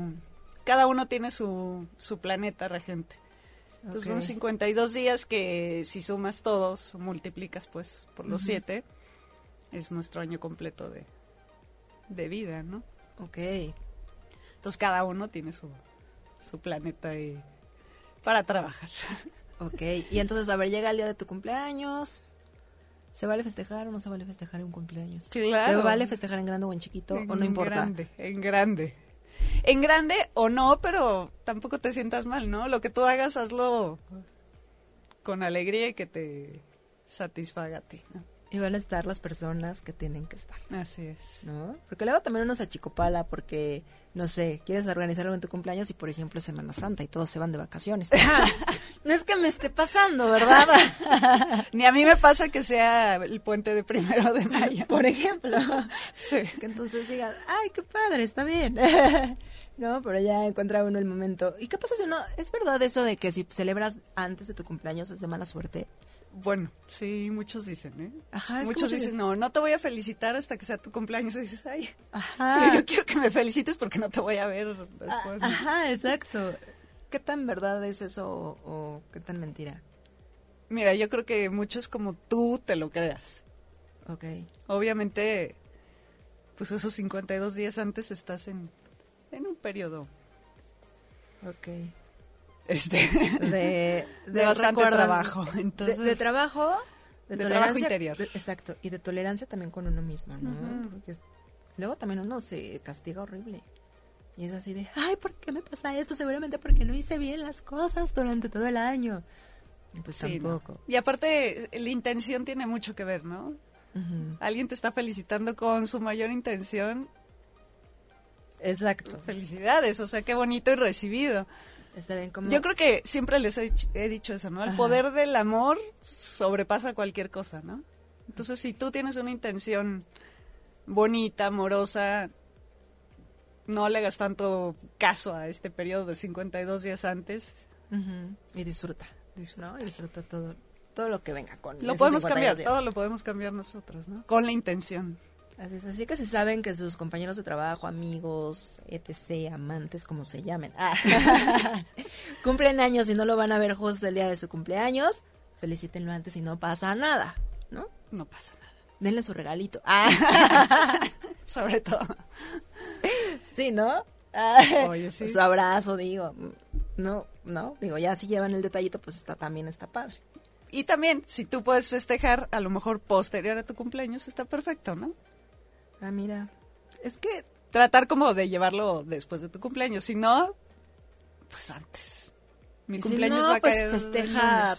Cada uno tiene su, su planeta regente. Entonces son Ok. 52 días que si sumas todos, multiplicas pues por los Ujú. 7, es nuestro año completo de, de vida, ¿no? Ok. Entonces cada uno tiene su, su planeta ahí para trabajar. Ok. Y entonces, a ver, llega el día de tu cumpleaños. ¿Se vale festejar o no se vale festejar un cumpleaños? Claro. ¿Se vale festejar en grande o en chiquito o no importa? grande, en grande. En grande o no, pero tampoco te sientas mal, ¿no? Lo que tú hagas, hazlo con alegría y que te satisfaga a ti, ¿no? Y van a estar las personas que tienen que estar, Así es. ¿no? Porque luego también uno se achicopala porque, no sé, quieres organizar algo en tu cumpleaños y, por ejemplo, es Semana Santa y todos se van de vacaciones. No es que me esté pasando, ¿verdad? Ni a mí me pasa que sea el puente de primero de mayo. por ejemplo. Sí. Que entonces digas, ay, qué padre, está bien. No, pero ya encuentra uno el momento. ¿Y qué pasa si uno, es verdad eso de que si celebras antes de tu cumpleaños es de mala suerte? Bueno, sí, muchos dicen, ¿eh? Ajá, es muchos dicen, no, no te voy a felicitar hasta que sea tu cumpleaños. Y dices, ay, Ajá. pero yo quiero que me felicites porque no te voy a ver después. ¿no? Ajá, exacto. ¿Qué tan verdad es eso o, o qué tan mentira? Mira, yo creo que mucho es como tú te lo creas. Ok. Obviamente, pues esos 52 días antes estás en, en un periodo Ok. este, De, de bastante trabajo. De, Entonces, de trabajo. De, trabajo interior. exacto. Y de tolerancia también con uno mismo, ¿no? Porque es- luego también uno se castiga horrible. Y es así de, ay, ¿por qué me pasa esto? Seguramente porque no hice bien las cosas durante todo el año. Pues sí, ¿no? tampoco. Y aparte, la intención tiene mucho que ver, ¿no? Alguien te está felicitando con su mayor intención. Exacto. Felicidades, o sea, qué bonito y recibido. Está bien como... Yo creo que siempre les he, ch- he dicho eso, ¿no? El Ajá. poder del amor sobrepasa cualquier cosa, ¿no? Entonces, si tú tienes una intención bonita, amorosa, no le hagas tanto caso a este periodo de 52 días antes. Y disfruta. ¿no? Y disfruta todo, todo lo que venga con Lo podemos 52 cambiar, días. todo lo podemos cambiar nosotros, ¿no? Con la intención. Así es, así que si saben que sus compañeros de trabajo, amigos, etc., amantes, como se llamen, ah, cumplen años y no lo van a ver justo el día de su cumpleaños, felicítenlo antes y no pasa nada, ¿no? No pasa nada. Denle su regalito. Ah, Sobre todo. sí, ¿no? Ah, Oye, sí. Su abrazo, digo. No, no, digo, ya si llevan el detallito, pues está también está padre. Y también, si tú puedes festejar, a lo mejor posterior a tu cumpleaños, está perfecto, ¿no? Ah, mira. Es que Tratar como de llevarlo después de tu cumpleaños. Si no, pues antes. Mi si cumpleaños no, va a pues caer festeja-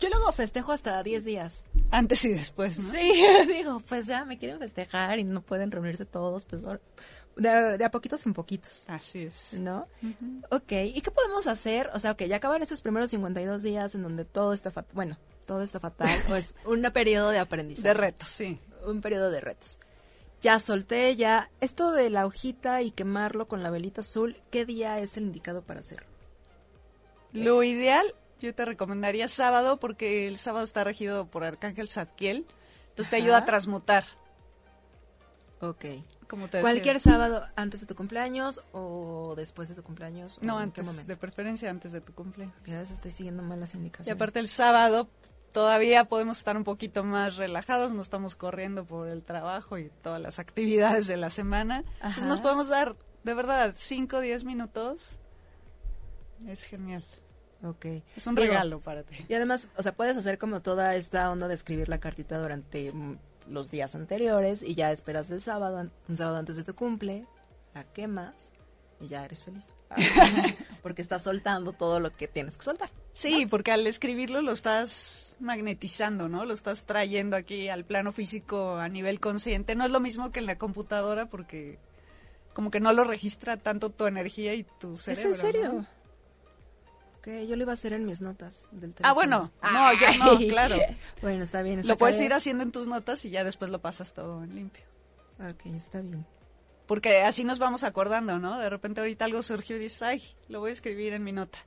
yo luego festejo hasta 10 días. Antes y después, ¿no? Sí, digo, pues ya me quieren festejar y no pueden reunirse todos, pues de, de a poquitos en poquitos, Así es. ¿no? Ok, ¿y qué podemos hacer? O sea, ok, ya acaban estos primeros 52 días en donde todo está fatal, bueno, todo está fatal, o es un periodo de aprendizaje. De retos, sí. un periodo de retos. Ya solté, ya. Esto de la hojita y quemarlo con la velita azul, ¿qué día es el indicado para hacerlo? Lo ideal, yo te recomendaría sábado porque el sábado está regido por Arcángel Zadkiel. Entonces te ayuda a transmutar. Ok. Como te decía. Cualquier sábado antes de tu cumpleaños o después de tu cumpleaños. o No, en qué antes, momento. de preferencia antes de tu cumpleaños. Que a veces estoy siguiendo mal las Y indicaciones. aparte el sábado todavía podemos estar un poquito más relajados, no estamos corriendo por el trabajo y todas las actividades de la semana. Entonces Ajá. nos podemos dar, de verdad, 5 o 10 minutos. Es genial. Ok. Es un Digo, regalo para ti. Y además, o sea, puedes hacer como toda esta onda de escribir la cartita durante mm, los días anteriores y ya esperas el sábado, un sábado antes de tu cumple, la quemas y ya eres feliz. Porque estás soltando todo lo que tienes que soltar. Sí, porque al escribirlo lo estás magnetizando, ¿no? Lo estás trayendo aquí al plano físico a nivel consciente. No es lo mismo que en la computadora porque como que no lo registra tanto tu energía y tu cerebro. ¿Es en serio? ¿no? Ok, yo lo iba a hacer en mis notas del Ah, teléfono. bueno. No, yo no, claro. Bueno, está bien. Lo puedes ir haciendo en tus notas y ya después lo pasas todo en limpio. Ok, está bien. Porque así nos vamos acordando, ¿no? De repente ahorita algo surgió y dices, ay, lo voy a escribir en mi nota.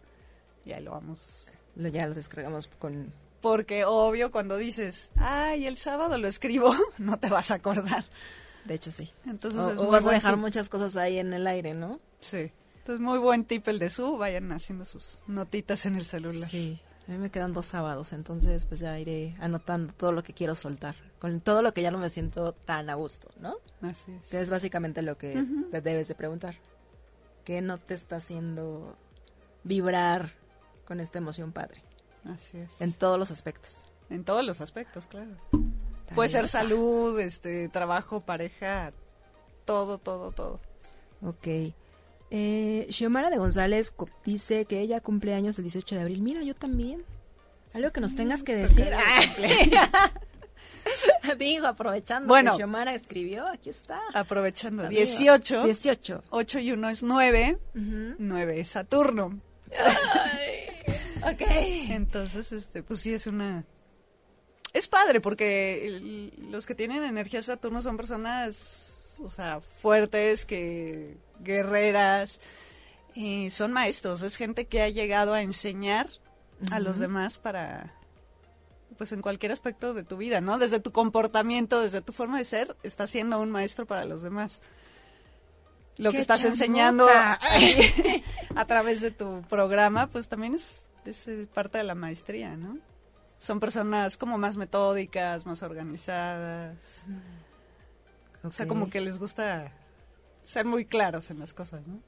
Y ahí lo vamos. Lo, ya lo descargamos con... Porque obvio cuando dices, ay, el sábado lo escribo, no te vas a acordar. De hecho, sí. Entonces o es o muy vas a dejar tip. muchas cosas ahí en el aire, ¿no? Sí. Entonces muy buen tip el de su, vayan haciendo sus notitas en el celular. Sí. A mí me quedan dos sábados, entonces pues ya iré anotando todo lo que quiero soltar. Con todo lo que ya no me siento tan a gusto, ¿no? Así es. Que es básicamente lo que te debes de preguntar. ¿Qué no te está haciendo vibrar con esta emoción padre? Así es. En todos los aspectos. En todos los aspectos, claro. Puede ser Tareas. salud, este, trabajo, pareja, todo, todo, todo. Ok. Eh, Xiomara de González dice que ella cumple años el 18 de abril. Mira, yo también. Algo que nos tengas que decir. Digo, aprovechando Bueno. que Xiomara escribió, aquí está. Aprovechando. Amigo. 18. 18. 8 y 1 es 9. Ujú. 9 es Saturno. Ok. Entonces, este, pues sí es una... Es padre porque los que tienen energía Saturno son personas, o sea, fuertes, que guerreras, eh, son maestros, es gente que ha llegado a enseñar a los demás para, pues en cualquier aspecto de tu vida, ¿no? Desde tu comportamiento, desde tu forma de ser, estás siendo un maestro para los demás. Lo ¡Qué que estás chamota! enseñando a través de tu programa, pues también es, es, parte de la maestría, ¿no? Son personas como más metódicas, más organizadas. O sea, como que les gusta ser muy claros en las cosas, ¿no?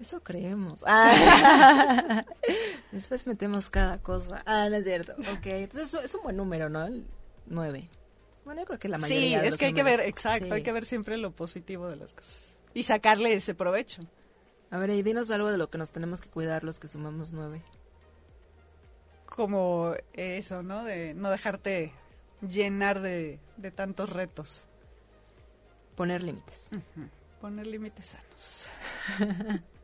Eso creemos. Ah. Después metemos cada cosa. Ah, no es cierto. Ok, entonces es un buen número, ¿no? El 9. Bueno, yo creo que la mayoría Sí, de es los que hay que números. ver, exacto, Sí. hay que ver siempre lo positivo de las cosas. Y sacarle ese provecho. A ver, y dinos algo de lo que nos tenemos que cuidar los que sumamos 9. Como eso, ¿no? De no dejarte llenar de, de tantos retos. Poner límites. Poner límites sanos.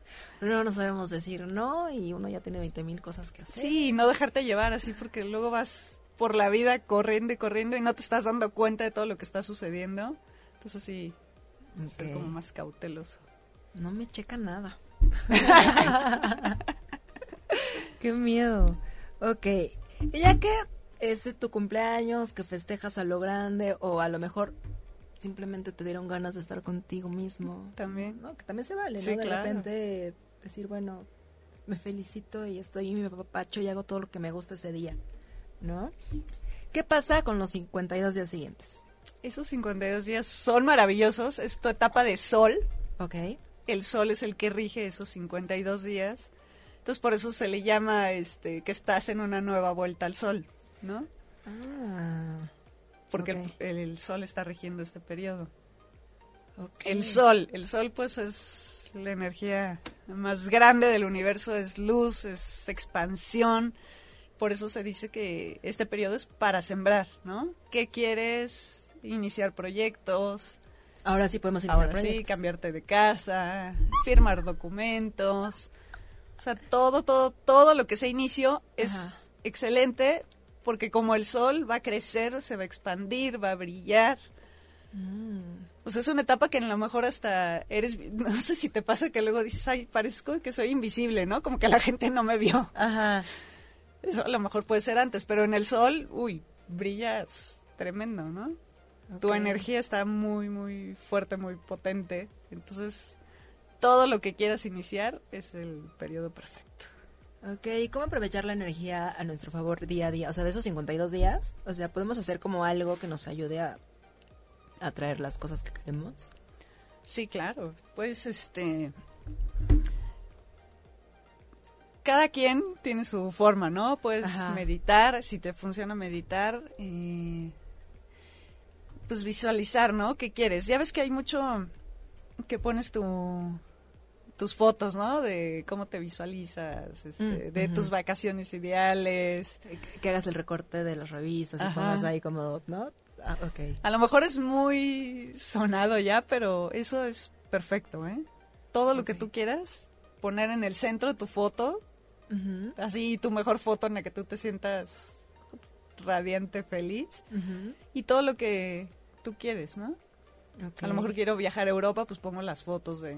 No no sabemos decir no y uno ya tiene 20 mil cosas que hacer. Sí, no dejarte llevar así porque luego vas por la vida corriendo y corriendo y no te estás dando cuenta de todo lo que está sucediendo. Entonces sí, ser como más cauteloso. No me checa nada. Qué miedo. Ok. Y ya que es tu cumpleaños, que festejas a lo grande o a lo mejor simplemente te dieron ganas de estar contigo mismo. También. ¿no? Que también se vale, ¿no? Sí, de claro. repente decir, bueno, me felicito y estoy mi papacho y hago todo lo que me gusta ese día, ¿no? ¿Qué pasa con los 52 días siguientes? Esos 52 días son maravillosos. Es tu etapa de sol. Ok. El sol es el que rige esos 52 días. Entonces por eso se le llama este que estás en una nueva vuelta al sol, ¿no? Ah, Porque el, el sol está rigiendo este periodo. El sol, el sol pues es la energía más grande del universo, es luz, es expansión. por eso se dice que este periodo es para sembrar, ¿no? ¿Qué quieres? Iniciar proyectos. Ahora sí podemos iniciar Ahora sí, cambiarte de casa, firmar documentos. O sea, todo, todo, todo lo que sea inicio es Ajá. excelente porque como el sol va a crecer, se va a expandir, va a brillar. Mm. O sea, es una etapa que a lo mejor hasta eres, no sé si te pasa que luego dices, ay, parezco que soy invisible, ¿no? Como que la gente no me vio. Ajá. Eso a lo mejor puede ser antes, pero en el sol, uy, brillas tremendo, ¿no? Tu energía está muy, muy fuerte, muy potente. Entonces, todo lo que quieras iniciar es el periodo perfecto. Ok, ¿y cómo aprovechar la energía a nuestro favor día a día? O sea, de esos 52 días, o sea, podemos hacer como algo que nos ayude a atraer las cosas que queremos. Sí, claro. Pues este. Cada quien tiene su forma, ¿no? Puedes Ajá. meditar, si te funciona meditar, eh, pues visualizar, ¿no? ¿Qué quieres? Ya ves que hay mucho que pones tu tus fotos, ¿no? De cómo te visualizas, este, Mm, de tus vacaciones ideales. Que, que hagas el recorte de las revistas y pongas ahí como, ¿no? Ah, ok. A lo mejor es muy sonado ya, pero eso es perfecto, ¿eh? Todo lo que tú quieras, poner en el centro tu foto, así tu mejor foto en la que tú te sientas radiante, feliz, y todo lo que tú quieres, ¿no? A lo mejor quiero viajar a Europa, pues pongo las fotos de,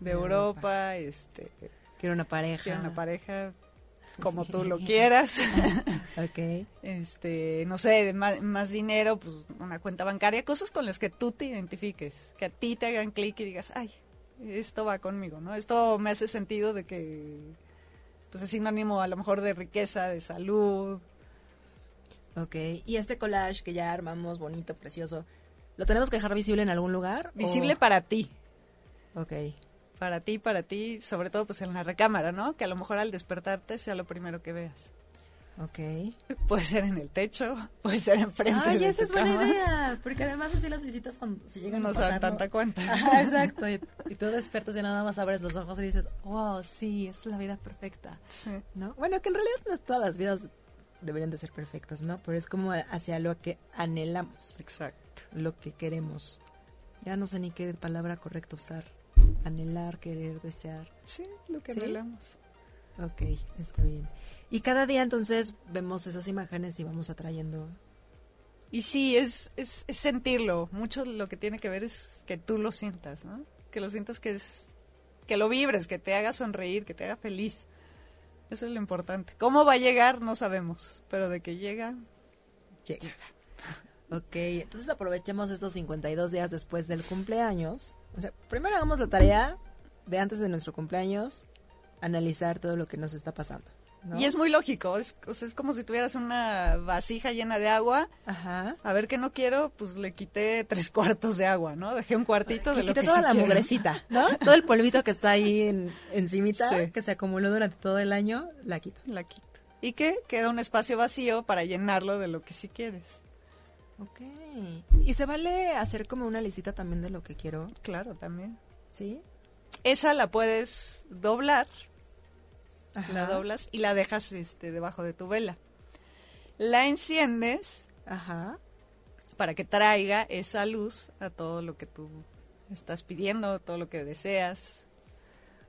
de De Europa, este, Quiero una pareja. quiero una pareja como tú lo quieras, Ok. este, no sé, más, más dinero, pues una cuenta bancaria, cosas con las que tú te identifiques, que a ti te hagan clic y digas, ay, esto va conmigo, ¿no? Esto me hace sentido de que, pues es sinónimo a lo mejor de riqueza, de salud. Ok. ¿Y este collage que ya armamos bonito, precioso, lo tenemos que dejar visible en algún lugar? Visible o- para ti, Ok. Para ti, para ti, sobre todo pues en la recámara, ¿no? Que a lo mejor al despertarte sea lo primero que veas. Ok. Puede ser en el techo, puede ser enfrente Ay, de esa tu es buena cama. idea. Porque además así las visitas cuando se llegan No a se dan pasar, ¿no? tanta cuenta. Ajá, exacto. Y, y tú despiertas y nada más abres los ojos y dices, wow, sí, esa es la vida perfecta. Sí. ¿No? Bueno, que en realidad no es todas las vidas deberían de ser perfectas, ¿no? Pero es como hacia lo que anhelamos, Exacto. lo que queremos. Ya no sé ni qué palabra correcta usar. Anhelar, querer, desear. Sí, lo que ¿Sí? anhelamos. Ok, está bien. Y cada día entonces vemos esas imágenes y vamos atrayendo. Y sí, es, es, es sentirlo. Mucho lo que tiene que ver es que tú lo sientas, ¿no? Que lo sientas que es, que lo vibres, que te haga sonreír, que te haga feliz. Eso es lo importante. ¿Cómo va a llegar? No sabemos, pero de que llega, Llega. Ok, entonces aprovechemos estos 52 días después del cumpleaños. O sea, primero hagamos la tarea de antes de nuestro cumpleaños, analizar todo lo que nos está pasando. ¿no? Y es muy lógico, es, o sea, es como si tuvieras una vasija llena de agua. Ajá. A ver qué no quiero, pues le quité tres cuartos de agua, ¿no? Dejé un cuartito de Que lo quite que toda sí la quiero. mugrecita, ¿no? Todo el polvito que está ahí en, encimita, Sí. que se acumuló durante todo el año, la quito. La quito. Y que queda un espacio vacío para llenarlo de lo que sí quieres. Ok. Y se vale hacer como una listita también de lo que quiero, Claro, también. ¿sí? Esa la puedes doblar, la Ajá. doblas y la dejas este, debajo de tu vela. La enciendes Ajá. para que traiga esa luz a todo lo que tú estás pidiendo, todo lo que deseas.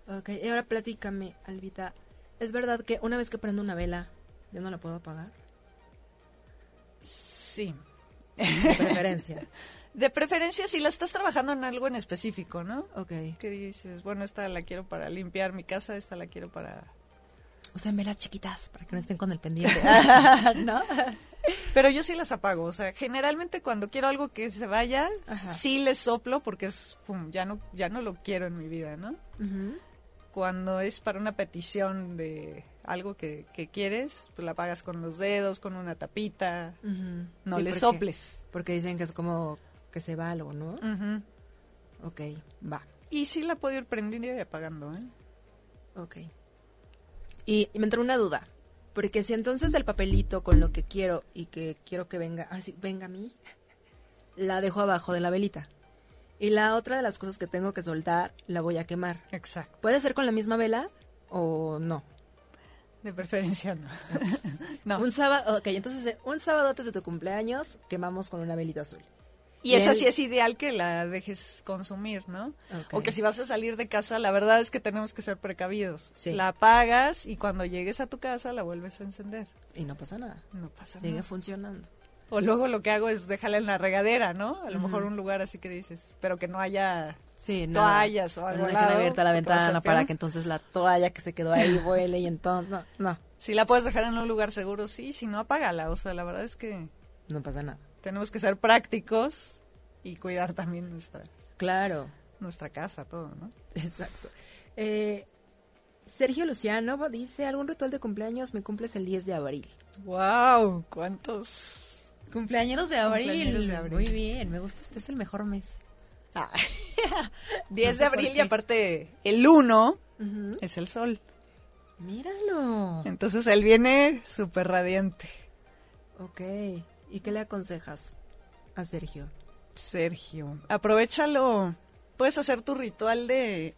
Ok, y ahora platícame, Albita. ¿Es verdad que una vez que prendo una vela, yo no la puedo apagar? Sí. De preferencia. De preferencia si la estás trabajando en algo en específico, ¿no? ok. Que dices, bueno, esta la quiero para limpiar mi casa, esta la quiero para... O sea, en velas chiquitas, para que no estén con el pendiente. ¿No? Pero yo sí las apago, o sea, generalmente cuando quiero algo que se vaya, Ajá. sí les soplo porque es, pum, ya no, ya no lo quiero en mi vida, ¿no? Cuando es para una petición de algo que, que quieres, pues la apagas con los dedos, con una tapita, no Sí, le porque- soples. Porque dicen que es como que se va algo, ¿no? Ok, va. Y sí la puedo ir prendiendo y apagando, ¿eh? Ok. Y, y me entró una duda. Porque si entonces el papelito con lo que quiero y que quiero que venga, ahora sí, venga a mí, la dejo abajo de la velita. Y la otra de las cosas que tengo que soltar, la voy a quemar. Exacto. ¿Puede ser con la misma vela o no? De preferencia no. no. Un sábado, ok, entonces eh, un sábado antes de tu cumpleaños quemamos con una velita azul. Y esa el- sí es ideal que la dejes consumir, ¿no? Ok. O que si vas a salir de casa, la verdad es que tenemos que ser precavidos. Sí. La apagas y cuando llegues a tu casa la vuelves a encender. Y no pasa nada. No pasa Sigue nada. funcionando. O luego lo que hago es dejarla en la regadera, ¿no? A lo mejor un lugar así que dices, pero que no haya Sí, Toallas o No algo al dejen lado, abierta la ventana para que entonces la toalla que se quedó ahí vuele y entonces no, no, Si la puedes dejar en un lugar seguro, sí, si no, apágala. O sea, la verdad es que no pasa nada. tenemos que ser prácticos y cuidar también nuestra, Claro, nuestra casa, todo, ¿no? exacto. Eh, Sergio Luciano dice, ¿algún ritual de cumpleaños me cumples el 10 de abril? ¡Wow! ¿Cuántos? Cumpleaños de abril. Cumpleañeros de abril. Muy bien, me gusta, este es el mejor mes. Ah, 10 No de sé abril y aparte el 1 Ujú. es el sol. Míralo. Entonces él viene súper radiante. Ok, ¿y qué le aconsejas a Sergio? Sergio, aprovechalo. Puedes hacer tu ritual de...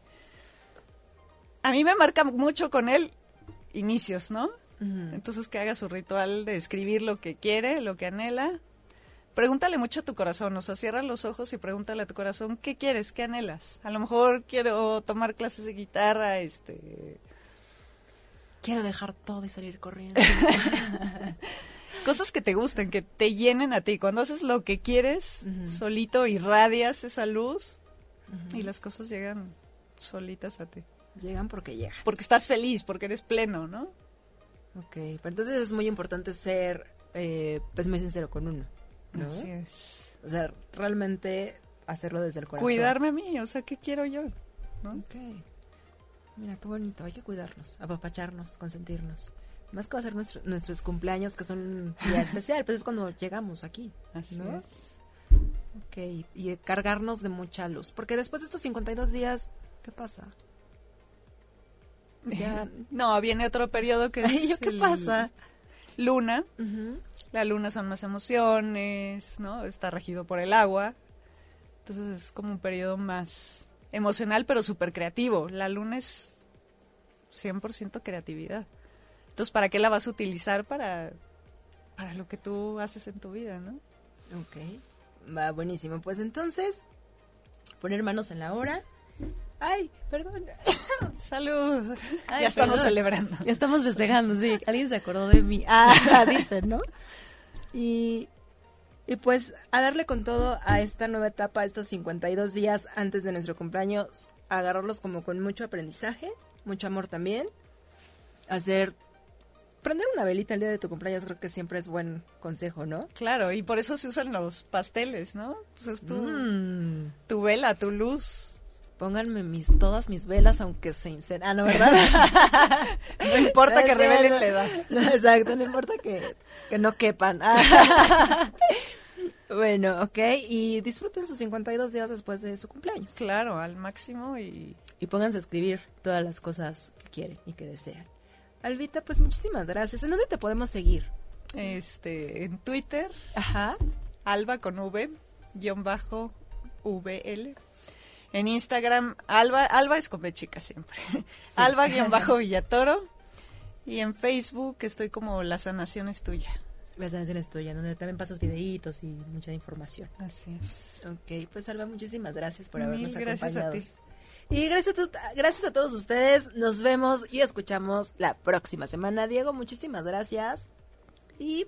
A mí me marca mucho con él inicios, ¿no? Entonces que haga su ritual de escribir lo que quiere, lo que anhela. Pregúntale mucho a tu corazón, o sea, cierra los ojos y pregúntale a tu corazón qué quieres, qué anhelas. A lo mejor quiero tomar clases de guitarra, este, Quiero dejar todo y salir corriendo. cosas que te gusten, que te llenen a ti. Cuando haces lo que quieres, solito irradias esa luz y las cosas llegan solitas a ti. Llegan porque llegan. Porque estás feliz, porque eres pleno, ¿no? Ok, pero entonces es muy importante ser, eh, pues, muy sincero con uno, ¿no? Así es. O sea, realmente hacerlo desde el corazón. Cuidarme a mí, o sea, ¿qué quiero yo? ¿no? Ok. Mira, qué bonito. Hay que cuidarnos, apapacharnos, consentirnos. Más que va a ser nuestro- nuestros cumpleaños, que son un día especial, pues es cuando llegamos aquí. Así ¿no? es. Ok, y cargarnos de mucha luz. Porque después de estos 52 días, ¿qué pasa? Ya... No, viene otro periodo que es ¿yo qué el pasa? Luna. La luna son más emociones, ¿no? Está regido por el agua. Entonces es como un periodo más emocional, pero súper creativo. La luna es 100% creatividad. Entonces, ¿para qué la vas a utilizar? Para, para lo que tú haces en tu vida, ¿no? Ok, va buenísimo. Pues entonces, poner manos en la hora. Ay, perdón. ¡Salud! Ay, ya estamos perdón. celebrando. Ya estamos festejando, sí. Alguien se acordó de mí. Ah, dicen, ¿no? Y, y pues a darle con todo a esta nueva etapa, estos 52 días antes de nuestro cumpleaños, agarrarlos como con mucho aprendizaje, mucho amor también. Hacer, prender una velita el día de tu cumpleaños creo que siempre es buen consejo, ¿no? Claro, y por eso se usan los pasteles, ¿no? Pues es tu, Mm. tu vela, tu luz. Pónganme mis, todas mis velas, aunque se incen... Ah, no, ¿verdad? No importa que No revelen la edad. No, exacto, no importa que, que no quepan. Ah. bueno, ok, y disfruten sus 52 días después de su cumpleaños. Claro, al máximo y Y pónganse a escribir todas las cosas que quieren y que desean. Albita, pues muchísimas gracias. ¿En dónde te podemos seguir? este en Twitter Ajá. Alba con V, guion bajo VL. En Instagram, Alba, Alba es con B chica siempre. Alba guion bajo Villatoro. Y en Facebook estoy como La sanación es tuya. La sanación es tuya, donde también pasas videitos y mucha información. Así es. Ok, pues Alba, muchísimas gracias por Mil habernos gracias a acompañado. ti. Y gracias a, gracias a todos ustedes. Nos vemos y escuchamos la próxima semana. Diego, muchísimas gracias. Y